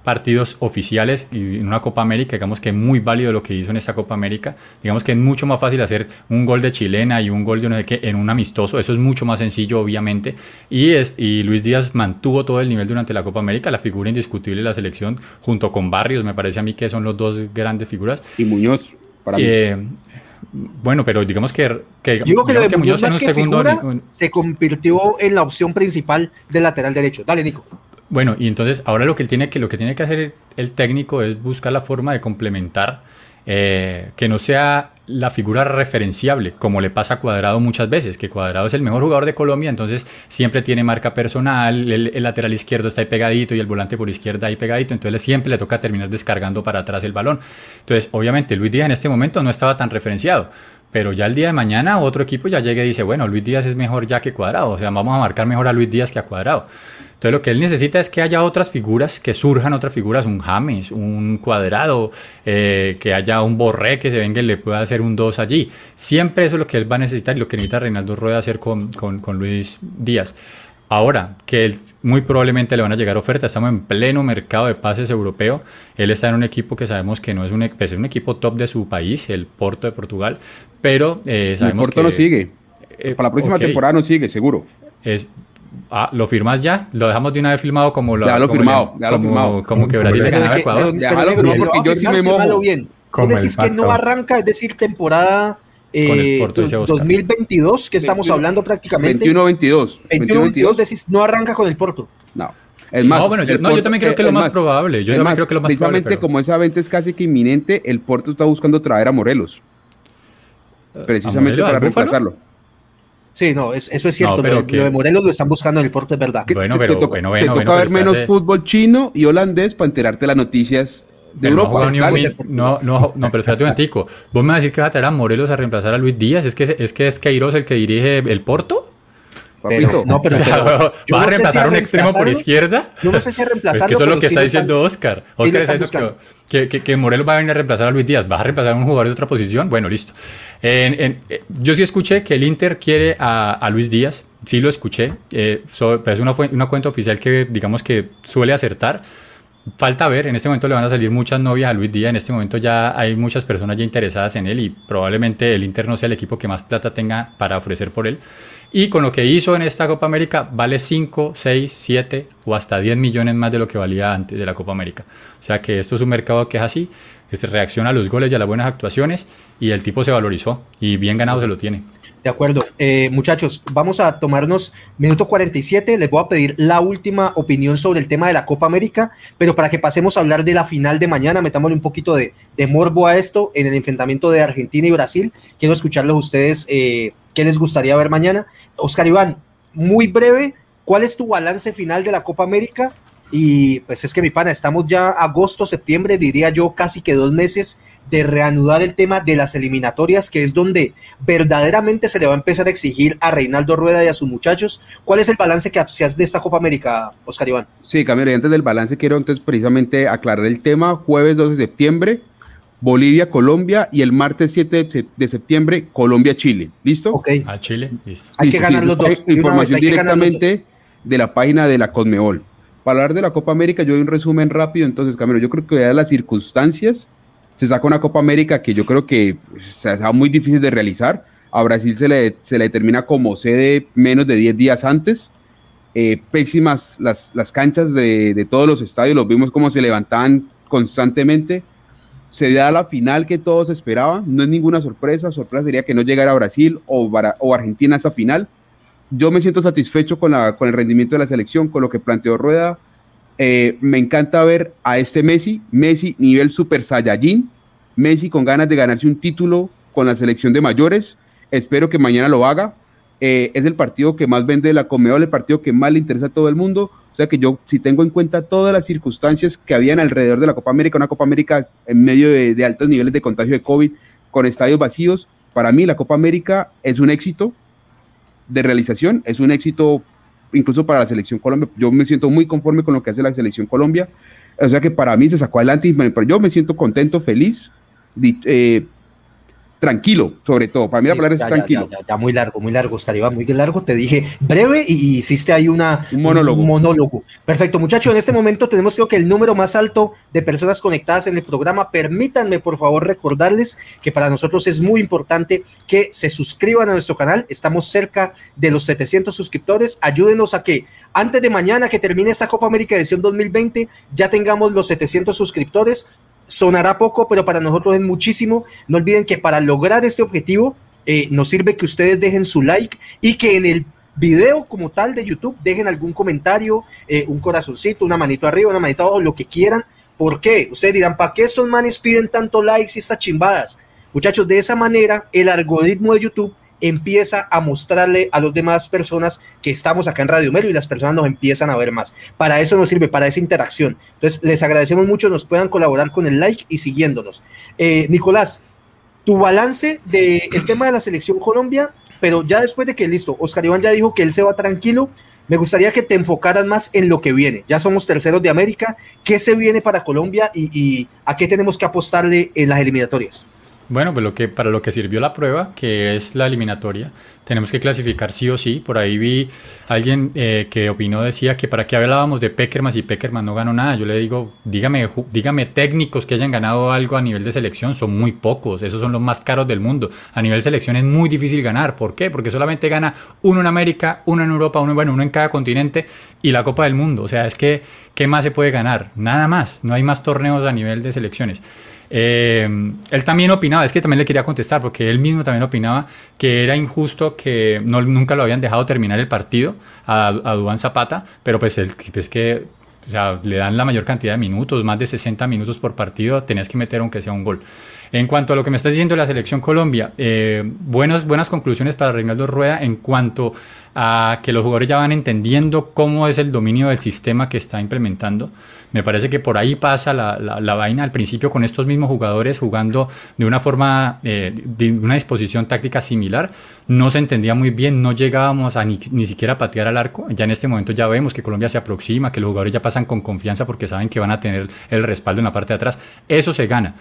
partidos oficiales y en una Copa América, digamos que es muy válido lo que hizo en esta Copa América, digamos que es mucho más fácil hacer un gol de chilena y un gol de no sé qué en un amistoso, eso es mucho más sencillo obviamente, y, es, y Luis Díaz mantuvo todo el nivel durante la Copa América, la figura indiscutible de la selección, junto con Barrios, me parece a mí que son los dos grandes figuras. Y Muñoz, para mí. Eh, bueno, pero digamos que, que, Digo que, que Muñoz, más que segundo, figura, se convirtió en la opción principal del lateral derecho. Dale, Nico. Bueno, y entonces ahora lo que, él tiene que, lo que tiene que hacer el técnico es buscar la forma de complementar eh, que no sea la figura referenciable, como le pasa a Cuadrado muchas veces, que Cuadrado es el mejor jugador de Colombia, entonces siempre tiene marca personal, el, el, lateral izquierdo está ahí pegadito y el volante por izquierda ahí pegadito, entonces siempre le toca terminar descargando para atrás el balón. Entonces, obviamente, Luis Díaz en este momento no estaba tan referenciado, pero ya el día de mañana otro equipo ya llega y dice, bueno, Luis Díaz es mejor ya que Cuadrado, o sea, vamos a marcar mejor a Luis Díaz que a Cuadrado. Entonces lo que él necesita es que haya otras figuras, que surjan otras figuras, un James, un Cuadrado, eh, que haya un Borré que se venga y le pueda hacer un 2 allí. Siempre eso es lo que él va a necesitar y lo que necesita Reinaldo Rueda hacer con, con, con Luis Díaz. Ahora, que él, muy probablemente le van a llegar ofertas, estamos en pleno mercado de pases europeo, él está en un equipo que sabemos que no es un, pues es un equipo top de su país, el Porto de Portugal, pero eh, sabemos el Porto que... no sigue, eh, para la próxima okay. temporada no sigue, seguro. Es, Ah, ¿Lo firmas ya? ¿Lo dejamos de una vez filmado como lo, ya lo como firmado, le, ya lo como, firmado. como que Brasil le ganaba a Ecuador? Ya, déjalo firmado porque yo sí me mojo. Bien. Como decís que no arranca, es decir, temporada eh, 2022, que estamos 21, hablando prácticamente. 21-22. 21-22, decís, no arranca con el Porto. No. Es más, no, bueno, yo, no, yo también creo que es lo más, más probable. Yo también más, creo que lo más precisamente probable, pero... como esa venta es casi que inminente, el Porto está buscando traer a Morelos. Precisamente ¿A Morelos, para reemplazarlo. Sí, no, es, eso es cierto. No, pero lo, que- lo de Morelos lo están buscando en el Porto, es verdad. Bueno, te, pero- te toca, bueno, te bueno, toca bueno, ver menos fútbol chino y holandés para enterarte de las noticias de Pero Europa. win- no, no, no, pero espérate un momentico. ¿Vos me vas a decir que vas a traer a Morelos a reemplazar a Luis Díaz? ¿Es que es, que es Queiroz el que dirige el Porto? Papito. Pero- no, pero- O sea, pero- ¿Vas yo a reemplazar si un extremo por izquierda? Yo no sé si a Pues reemplazarlo. que eso es lo que sí está diciendo están- Oscar. Oscar está diciendo que, que, que, Morelos va a venir a reemplazar a Luis Díaz. ¿Vas a reemplazar a un jugador de otra posición? Bueno, listo. En- en- eh, yo sí escuché que el Inter quiere a, a Luis Díaz. Sí lo escuché. Eh, so- pues es una, fue- una cuenta oficial que digamos que suele acertar. Falta ver, en este momento le van a salir muchas novias a Luis Díaz, en este momento ya hay muchas personas ya interesadas en él y probablemente el Inter no sea el equipo que más plata tenga para ofrecer por él. Y con lo que hizo en esta Copa América vale 5, 6, 7 o hasta 10 millones más de lo que valía antes de la Copa América. O sea que esto es un mercado que es así, que se reacciona a los goles y a las buenas actuaciones y el tipo se valorizó y bien ganado se lo tiene. De acuerdo. Eh, muchachos, vamos a tomarnos minuto 47. Les voy a pedir la última opinión sobre el tema de la Copa América, pero para que pasemos a hablar de la final de mañana, metámosle un poquito de, de morbo a esto en el enfrentamiento de Argentina y Brasil. Quiero escucharlos ustedes eh, qué les gustaría ver mañana. Oscar Iván, muy breve, ¿cuál es tu balance final de la Copa América? Y pues es que mi pana, estamos ya agosto, septiembre, diría yo casi que dos meses de reanudar el tema de las eliminatorias, que es donde verdaderamente se le va a empezar a exigir a Reinaldo Rueda y a sus muchachos. ¿Cuál es el balance que hacías de esta Copa América, Oscar Iván? Sí, Camilo, y antes del balance quiero entonces precisamente aclarar el tema. Jueves 12 de septiembre, Bolivia, Colombia y el martes 7 de se- de septiembre, Colombia, Chile. ¿Listo? Ok, A Chile, listo. Hay que ganar sí, los dos. vez Información directamente de la página de la Conmebol. Para hablar de la Copa América, yo doy un resumen rápido. Entonces, Camilo, yo creo que dadas las circunstancias, se saca una Copa América que yo creo que se está muy difícil de realizar. A Brasil se le, se le determina como sede menos de 10 días antes. Eh, pésimas las, las canchas de, de todos los estadios, los vimos como se levantaban constantemente. Se da la final que todos esperaban, no es ninguna sorpresa, sorpresa sería que no llegara Brasil o, o Argentina a esa final. Yo me siento satisfecho con, la, con el rendimiento de la selección, con lo que planteó Rueda. Eh, me encanta ver a este Messi, Messi nivel super Saiyajin, Messi con ganas de ganarse un título con la selección de mayores. Espero que mañana lo haga. Eh, es el partido que más vende la Conmebol, el partido que más le interesa a todo el mundo. O sea que yo, si tengo en cuenta todas las circunstancias que habían alrededor de la Copa América, una Copa América en medio de, de altos niveles de contagio de COVID, con estadios vacíos, para mí la Copa América es un éxito de realización, es un éxito incluso para la selección Colombia. Yo me siento muy conforme con lo que hace la selección Colombia. O sea que para mí se sacó adelante, pero yo me siento contento, feliz eh, tranquilo, sobre todo. Para mí la palabra es tranquilo. Ya, muy largo, muy largo, Oscar Iván, muy largo. Te dije breve y, hiciste ahí una, un monólogo. Un monólogo. Perfecto, muchachos. En este momento tenemos creo que el número más alto de personas conectadas en el programa. Permítanme, por favor, recordarles que para nosotros es muy importante que se suscriban a nuestro canal. Estamos cerca de los 700 suscriptores. Ayúdenos a que antes de mañana que termine esta Copa América edición 2020 ya tengamos los 700 suscriptores sonará poco, pero para nosotros es muchísimo. No olviden que para lograr este objetivo eh, nos sirve que ustedes dejen su like y que en el video como tal de YouTube dejen algún comentario, eh, un corazoncito, una manito arriba, una manito abajo, lo que quieran. ¿Por qué? Ustedes dirán, ¿para qué estos manes piden tanto likes y estas chimbadas? Muchachos, de esa manera el algoritmo de YouTube empieza a mostrarle a las demás personas que estamos acá en Radio Melo y las personas nos empiezan a ver más. Para eso nos sirve, para esa interacción. Entonces, les agradecemos mucho, nos puedan colaborar con el like y siguiéndonos. Eh, Nicolás, tu balance del el tema de la selección Colombia, pero ya después de que listo, Oscar Iván ya dijo que él se va tranquilo, me gustaría que te enfocaras más en lo que viene. Ya somos terceros de América. ¿Qué se viene para Colombia y a qué tenemos que apostarle en las eliminatorias? Bueno, pues lo que, para lo que sirvió la prueba, que es la eliminatoria, tenemos que clasificar sí o sí. Por ahí vi alguien eh, que opinó, decía que para qué hablábamos de Peckerman si Peckerman no ganó nada. Yo le digo, dígame, dígame técnicos que hayan ganado algo a nivel de selección, son muy pocos, esos son los más caros del mundo. A nivel de selección es muy difícil ganar. ¿Por qué? Porque solamente gana uno en América, uno en Europa, uno, bueno, uno en cada continente y la Copa del Mundo. O sea, es que, ¿qué más se puede ganar? Nada más. No hay más torneos a nivel de selecciones. Eh, él también opinaba, es que también le quería contestar, porque él mismo también opinaba que era injusto que no, nunca lo habían dejado terminar el partido a, a Dubán Zapata, pero pues es pues que le dan la mayor cantidad de minutos, más de 60 minutos por partido, tenías que meter aunque sea un gol. En cuanto a lo que me está diciendo la selección Colombia, eh, buenas, buenas conclusiones para Reinaldo Rueda en cuanto a que los jugadores ya van entendiendo cómo es el dominio del sistema que está implementando. Me parece que por ahí pasa la, la, vaina al principio con estos mismos jugadores jugando de una forma, eh, de una disposición táctica similar. No se entendía muy bien, no llegábamos a ni, ni siquiera patear al arco. Ya en este momento ya vemos que Colombia se aproxima, que los jugadores ya pasan con confianza porque saben que van a tener el respaldo en la parte de atrás. Eso se gana.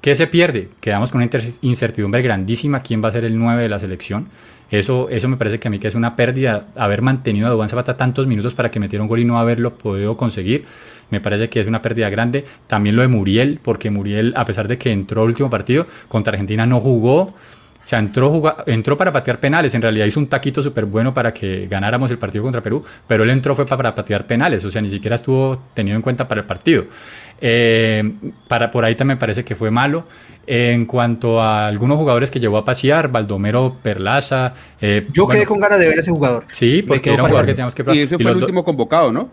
¿Qué se pierde? Quedamos con una incertidumbre grandísima quién va a ser el 9 de la selección. Eso, eso me parece que a mí que es una pérdida haber mantenido a Dubán Zapata tantos minutos para que metiera un gol y no haberlo podido conseguir. Me parece que es una pérdida grande. También lo de Muriel, porque Muriel, a pesar de que entró el último partido, contra Argentina no jugó. O sea, entró, entró para patear penales. En realidad hizo un taquito súper bueno para que ganáramos el partido contra Perú, pero él entró fue para patear penales. O sea, ni siquiera estuvo tenido en cuenta para el partido. Eh, para, por ahí también parece que fue malo. en cuanto a algunos jugadores que llevó a pasear, Baldomero Perlaza. Eh, Yo quedé con ganas de ver a ese jugador. Sí, porque era un jugador que teníamos que Y ese fue el último convocado, ¿no?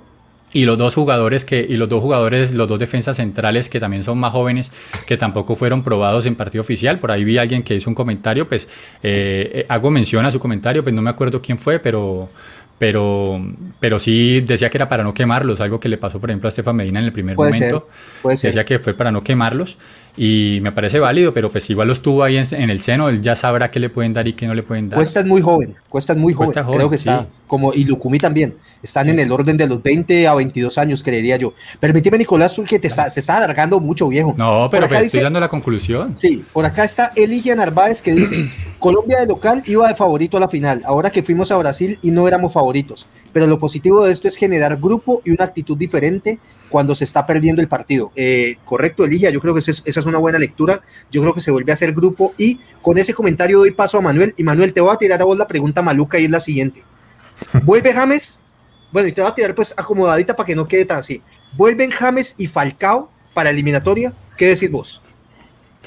Y los dos jugadores que, y los dos jugadores, los dos defensas centrales que también son más jóvenes, que tampoco fueron probados en partido oficial. Por ahí vi a alguien que hizo un comentario, pues eh, hago mención a su comentario, pues no me acuerdo quién fue, pero pero, pero sí decía que era para no quemarlos, algo que le pasó, por ejemplo, a Estefan Medina en el primer momento. Decía que fue para no quemarlos y me parece válido, pero pues igual los tuvo ahí en, el seno, él ya sabrá qué le pueden dar y qué no le pueden dar. Cuesta es muy joven, Cuesta es muy joven, creo que está, como y Lukumi también, están en el orden de los 20 a 22 años, creería yo. Permíteme, Nicolás, tú que te, está, está alargando mucho, viejo. No, pero pues estoy dando la conclusión. Sí, por acá está Eligia Narváez que dice, Colombia de local iba de favorito a la final, ahora que fuimos a Brasil y no éramos favoritos, pero lo positivo de esto es generar grupo y una actitud diferente cuando se está perdiendo el partido. Eh, correcto, Eligia, yo creo que esa es una buena lectura. Yo creo que se vuelve a hacer grupo y con ese comentario doy paso a Manuel. Y Manuel, te voy a tirar a vos la pregunta maluca y es la siguiente. ¿Vuelve James? Bueno, y te voy a tirar pues acomodadita para que no quede tan así. ¿Vuelven James y Falcao para eliminatoria? ¿Qué decís vos?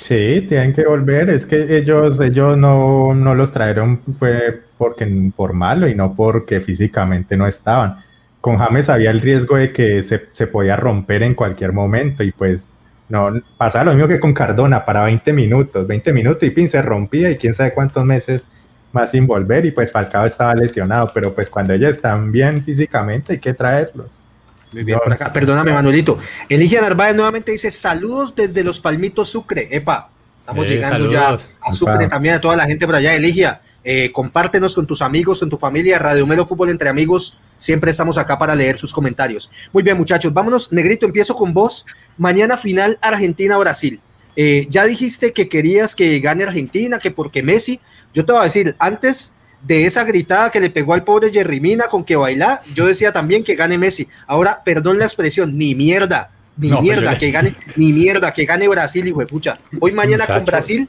Sí, tienen que volver. Es que ellos, ellos no, no los trajeron fue porque por malo y no porque físicamente no estaban con James había el riesgo de que se, se, podía romper en cualquier momento y pues no, pasaba lo mismo que con Cardona para 20 minutos, 20 minutos y pin se rompía y quién sabe cuántos meses más sin volver y pues Falcao estaba lesionado, pero pues cuando ellos están bien físicamente hay que traerlos. Muy bien, por acá, perdóname Manuelito. Eligia Narváez nuevamente dice saludos desde los Palmitos Sucre. Epa, estamos eh, llegando ya a Sucre también, a toda la gente por allá. Eligia, eh, compártenos con tus amigos, con tu familia, Radio Melo Fútbol entre amigos Siempre estamos acá para leer sus comentarios. Muy bien, muchachos, vámonos. Negrito, empiezo con vos. Mañana final Argentina-Brasil. eh, ya dijiste que querías que gane Argentina, que porque Messi, yo te voy a decir, antes de esa gritada que le pegó al pobre Jerry Mina con que baila, yo decía también que gane Messi. Ahora, perdón la expresión, ni mierda, ni mierda, que gane, ni mierda, que gane Brasil, y pucha. Hoy mañana con Brasil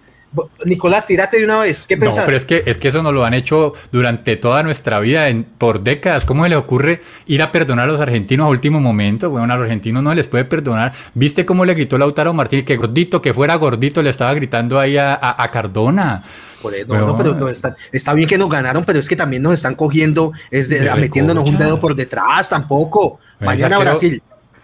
Nicolás, tírate de una vez. ¿Qué pensás? No, pero es que, es que eso nos lo han hecho durante toda nuestra vida, en, por décadas. ¿Cómo se le ocurre ir a perdonar a los argentinos a último momento? Bueno, a los argentinos no les puede perdonar. ¿Viste cómo le gritó Lautaro Martínez? Que gordito, que fuera gordito, le estaba gritando ahí a, Cardona. no, pero está, bien que nos ganaron, pero es que también nos están cogiendo, es de, metiéndonos un dedo por detrás, tampoco. Mañana Brasil.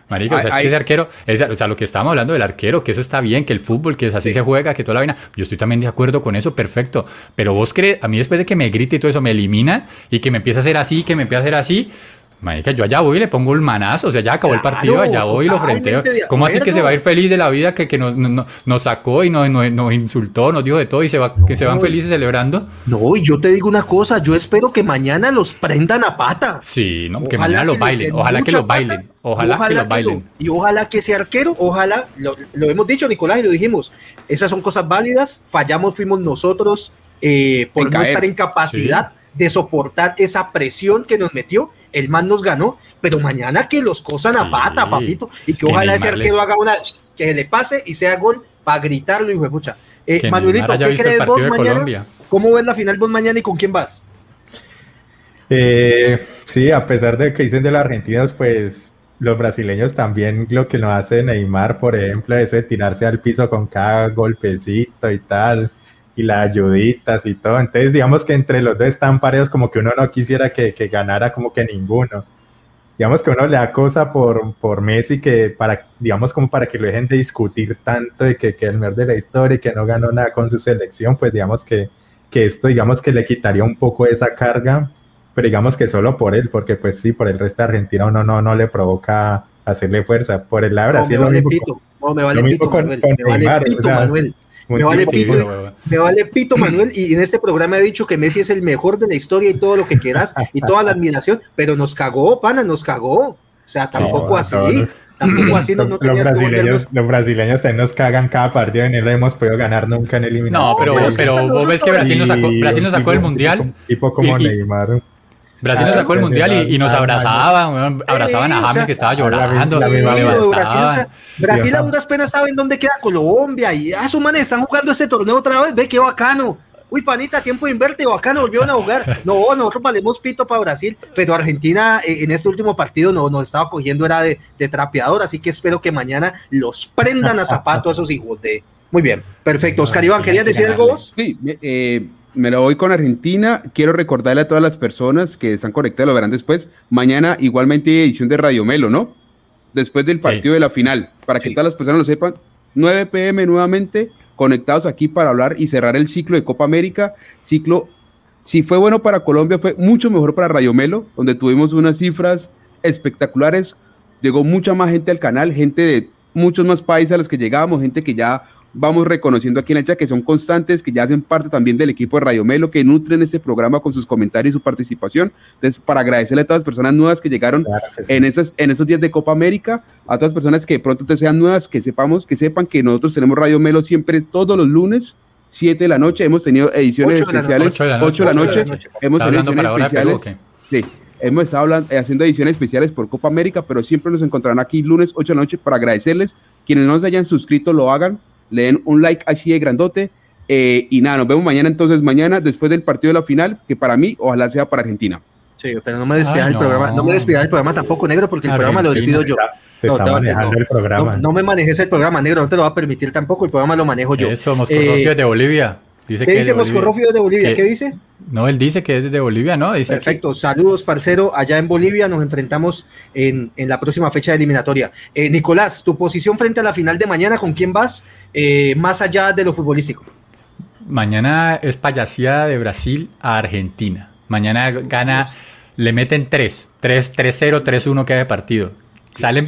Marico, o sea, es que ese arquero, o sea, lo que estábamos hablando del arquero, que eso está bien, que el fútbol, que así se juega, que toda la vaina, yo estoy también de acuerdo con eso, perfecto. Pero vos crees, a mí después de que me grite y todo eso, me elimina y que me empieza a hacer así, que me empieza a hacer así, Marica, yo allá voy y le pongo el manazo, o sea, ya acabó el partido, allá voy y lo frenteo. ¿Cómo así que se va a ir feliz de la vida que, que nos, nos, sacó y nos, nos, insultó, nos dijo de todo y se va, que se van felices celebrando? No, y yo te digo una cosa, yo espero que mañana los prendan a pata. Sí, no, que mañana los bailen, ojalá que los bailen, ojalá, que los bailen. y ojalá que ese arquero, ojalá, lo, hemos dicho Nicolás y lo dijimos, esas son cosas válidas, fallamos, fuimos nosotros eh, por no estar en capacidad de soportar esa presión que nos metió. El man nos ganó, pero mañana que los cosan a pata, papito, y que, ojalá ese arquero haga una que le pase y sea gol para gritarlo, y pucha. Eh, Manuelito, ¿qué crees vos mañana? ¿Cómo ves la final vos mañana y con quién vas? Eh, sí, a pesar de que dicen de los argentinos, pues los brasileños también lo que nos hace Neymar, por ejemplo, eso de tirarse al piso con cada golpecito y tal y las ayuditas y todo. Entonces, digamos que entre los dos están parejos, como que uno no quisiera que, que ganara como que ninguno. Digamos que uno le da cosa por, por Messi que para, digamos como para que lo dejen de discutir tanto de que, que el mejor de la historia y que no ganó nada con su selección, pues digamos que, que esto digamos que le quitaría un poco esa carga, pero digamos que solo por él, porque pues sí, por el resto de Argentina uno no, no le provoca hacerle fuerza. Por el lado Brasil no, me vale pito, no, me vale pito, Manuel, me vale pito, Manuel. Me vale, pito, me vale pito, Manuel, y en este programa he dicho que Messi es el mejor de la historia y todo lo que quieras y toda la admiración, pero nos cagó, pana, nos cagó. O sea, tampoco así. Tampoco así no, los, brasileños, los brasileños también nos cagan cada partido y no lo hemos podido ganar nunca en eliminación. No, pero, pero, vos ves que Brasil nos sacó, Brasil nos sacó el mundial. Tipo, como Neymar. Brasil nos sacó el mundial y, nos abrazaban, abrazaban a James que estaba llorando. Brasil, a duras penas saben dónde queda Colombia y a su manera están jugando este torneo otra vez, ve qué bacano. Uy, panita, tiempo de inverte, bacano, volvieron a jugar. No, nosotros valemos pito para Brasil, pero Argentina eh, en este último partido no nos estaba cogiendo, era de, trapeador, así que espero que mañana los prendan a zapato a esos hijos de. Muy bien, perfecto. Oscar Iván, ¿querías decir algo vos? Sí, eh, me lo voy con Argentina. Quiero recordarle a todas las personas que están conectadas, lo verán después. Mañana igualmente edición de Radio Melo, ¿no? Después del partido de la final, para que todas las personas lo sepan. 9 pm nuevamente conectados aquí para hablar y cerrar el ciclo de Copa América. Ciclo, si fue bueno para Colombia, fue mucho mejor para Radio Melo, donde tuvimos unas cifras espectaculares. Llegó mucha más gente al canal, gente de muchos más países a los que llegábamos, gente que ya vamos reconociendo aquí en el chat que son constantes, que ya hacen parte también del equipo de Rayo Melo, que nutren este programa con sus comentarios y su participación. Entonces, para agradecerle a todas las personas nuevas que llegaron en, esos, en esos días de Copa América, a todas las personas que pronto te sean nuevas, que sepamos, que sepan que nosotros tenemos Rayo Melo siempre todos los lunes. 7 de la noche, hemos tenido ediciones especiales, 8 de la noche, hemos tenido ediciones especiales. Sí, hemos estado hablando, haciendo ediciones especiales por Copa América, pero siempre nos encontrarán aquí lunes 8 de la noche para agradecerles. Quienes no se hayan suscrito, lo hagan le den un like así de grandote. Eh, y nada, nos vemos mañana entonces, mañana después del partido de la final, que para mí ojalá sea para Argentina. Sí, pero no me despidas del programa, no me despidas del programa tampoco, negro, porque el programa lo despido yo. no, me manejes el programa, negro, no te lo va a permitir tampoco, el programa lo manejo yo. Eso, Moscorrofio eh, de Bolivia. Dice ¿Qué dice Moscorrofio de Bolivia? ¿Qué dice? No, él dice que es de Bolivia, ¿no? Dice Perfecto, saludos, parcero. Allá en Bolivia nos enfrentamos en, la próxima fecha de eliminatoria. Eh, Nicolás, tu posición frente a la final de mañana, ¿con quién vas? Eh, más allá de lo futbolístico. Mañana es payasía de Brasil a Argentina. Mañana gana, le meten 3, 3, 3-0, 3-1 que de partido. Salen,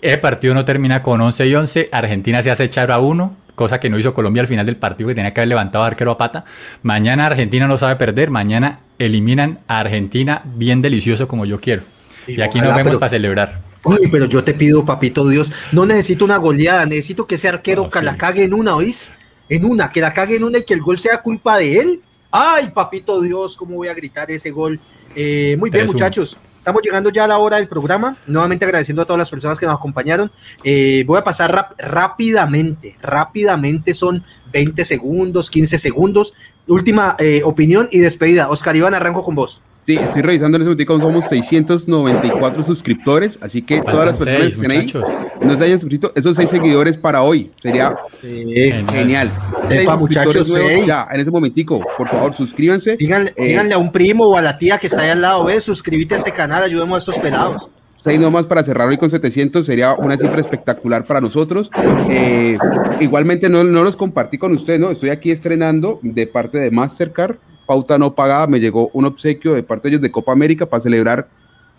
el partido no termina con 11 y 11, Argentina se hace echar a 1 cosa que no hizo Colombia al final del partido, que tenía que haber levantado arquero a pata. Mañana Argentina no sabe perder, mañana eliminan a Argentina bien delicioso como yo quiero. Y, aquí nos vemos para celebrar. Uy, pero yo te pido, papito Dios, no necesito una goleada, necesito que ese arquero No, que sí. la cague en una, ¿oís? En una, que la cague en una y que el gol sea culpa de él. Ay, papito Dios, cómo voy a gritar ese gol. Eh, muy bien, 3-1. muchachos. Estamos llegando ya a la hora del programa. Nuevamente agradeciendo a todas las personas que nos acompañaron. Eh, voy a pasar rápidamente, rápidamente son 20 segundos, 15 segundos. Última eh, opinión y despedida. Oscar Iván, arranco con vos. Sí, estoy revisando en ese momento, somos 694 suscriptores, así que todas las personas seis, que estén ahí no se hayan suscrito, esos seis seguidores para hoy, sería Genial. genial. Epa, Seis muchachos, seis. ya, en este momentico, por favor, suscríbanse. Díganle, Eh, díganle a un primo o a la tía que está ahí al lado, ve, suscríbete a este canal, ayudemos a estos pelados. Seis nomás para cerrar hoy con 700 sería una cifra espectacular para nosotros. Eh, igualmente no, no los compartí con ustedes, ¿no? Estoy aquí estrenando de parte de Mastercard, pauta no pagada, me llegó un obsequio de parte de ellos de Copa América para celebrar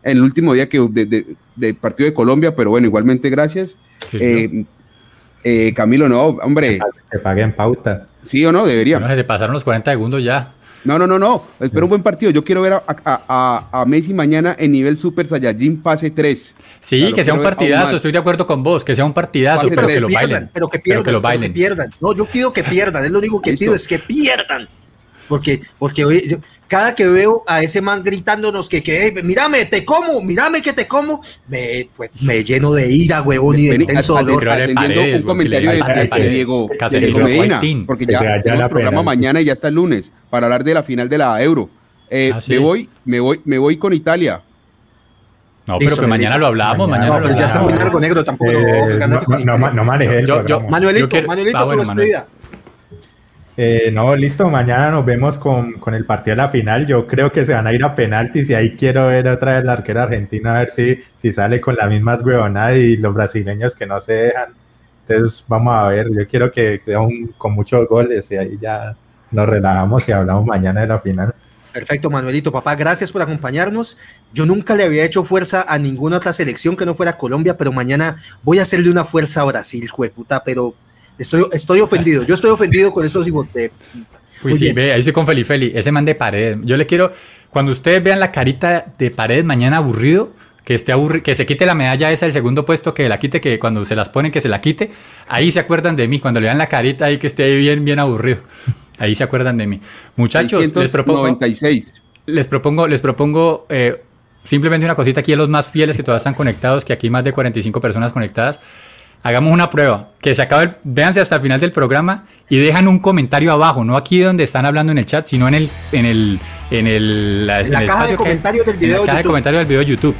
el último día que de, de- del partido de Colombia, pero bueno, igualmente gracias. Sí, Eh, eh, Camilo, no, hombre, Que paguen pauta. sí o no, debería. No, se te pasaron los 40 segundos ya. No, no, no, no. Espero un buen partido. Yo quiero ver a, a- a- a Messi mañana en nivel Super Saiyajin fase 3. Sí, Claro, que sea un partidazo, estoy de acuerdo con vos, que sea un partidazo, pero que lo pierdan, bailen. pero que pierdan, Pero que lo pero que bailen. pierdan. No, yo pido que pierdan, es lo único que Listo. pido, es que pierdan. Porque, porque oye, yo- cada que veo a ese man gritándonos que, que "Ey, mírame, te como, mírame que te como, me, pues, me lleno de ira, huevón, y de intenso dolor. Un comentario porque de, Diego, Medina, porque Que ya el programa mañana y ya está el lunes para hablar de la final de la Euro. Eh, Ah, sí. Me voy, me voy, me voy con Italia. No, Listo, pero que mañana Benedito. lo hablamos, Mañana. mañana No, lo pero ya está hablamos. muy largo, negro, tampoco Eh, no, no, no, no maneje el Yo-. Manuelito, Yo quiero- Manuelito, Ah, tu bueno, Manuel. Eh, no, listo, mañana nos vemos con, con el partido de la final. Yo creo que se van a ir a penaltis y ahí quiero ver otra vez la arquera argentina a ver si, si sale con las mismas huevonadas y los brasileños que no se dejan. Entonces vamos a ver, yo quiero que sea con muchos goles y ahí ya nos relajamos y hablamos mañana de la final. Perfecto, Manuelito, papá, gracias por acompañarnos. Yo nunca le había hecho fuerza a ninguna otra selección que no fuera Colombia, pero mañana voy a hacerle una fuerza a Brasil, jueputa, pero estoy, estoy ofendido. Yo estoy ofendido con esos hijos de... Uy, sí, bien. ve, ahí estoy con Feli Feli, ese man de paredes. Yo le quiero, cuando ustedes vean la carita de paredes mañana aburrido, que esté aburrido, que se quite la medalla esa del segundo puesto, que la quite, que cuando se las ponen, que se la quite, ahí se acuerdan de mí, cuando le vean la carita ahí que esté ahí bien, bien aburrido. Ahí se acuerdan de mí. Muchachos, les propongo, 696. les propongo, les propongo eh, simplemente una cosita aquí a los más fieles que todavía están conectados, que aquí hay más de 45 personas conectadas. Hagamos una prueba, que se acabe, el- véanse hasta el final del programa y dejan un comentario abajo, no aquí donde están hablando en el chat, sino en el, en el, en el, En la en el caja de comentarios del en video la de caja de YouTube. comentarios del video de YouTube.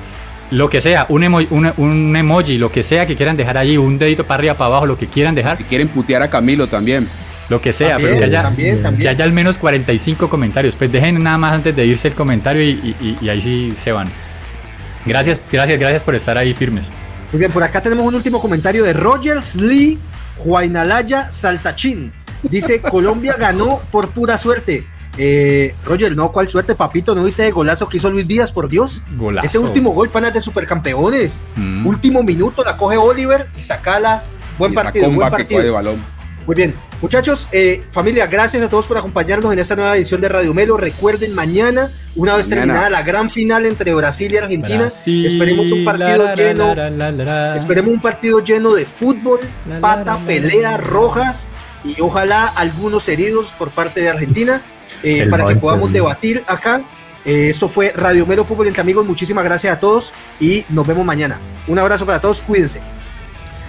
Lo que sea, un, emo- un, un emoji, lo que sea que quieran dejar allí, un dedito para arriba, para abajo, lo que quieran dejar, Si quieren putear a Camilo también. lo que sea, También, pero que haya, también, también. que haya al menos 45 comentarios. Pues dejen nada más antes de irse el comentario y, y- y- y ahí sí se van. Gracias, gracias, gracias por estar ahí firmes. Muy bien, por acá tenemos un último comentario de Rogers Lee Juainalaya Saltachín. Dice, Colombia ganó por pura suerte. Eh, Roger, no, ¿cuál suerte, papito? ¿No viste el golazo que hizo Luis Díaz, por Dios? Golazo. Ese último gol, panas de supercampeones. Mm. Último minuto, la coge Oliver y sacala. Buen Y partido, buen partido. balón. Muy bien, muchachos, eh, familia, gracias a todos por acompañarnos en esta nueva edición de Radio Melo. Recuerden, mañana, una vez Mañana. terminada la gran final entre Brasil y Argentina, Brasil, esperemos un partido la, lleno la, la. Esperemos un partido lleno de fútbol, pata, pelea, rojas y ojalá algunos heridos por parte de Argentina eh, para que podamos debatir acá. Eh, esto fue Radio Melo Fútbol entre amigos. Muchísimas gracias a todos y nos vemos mañana. Un abrazo para todos. Cuídense.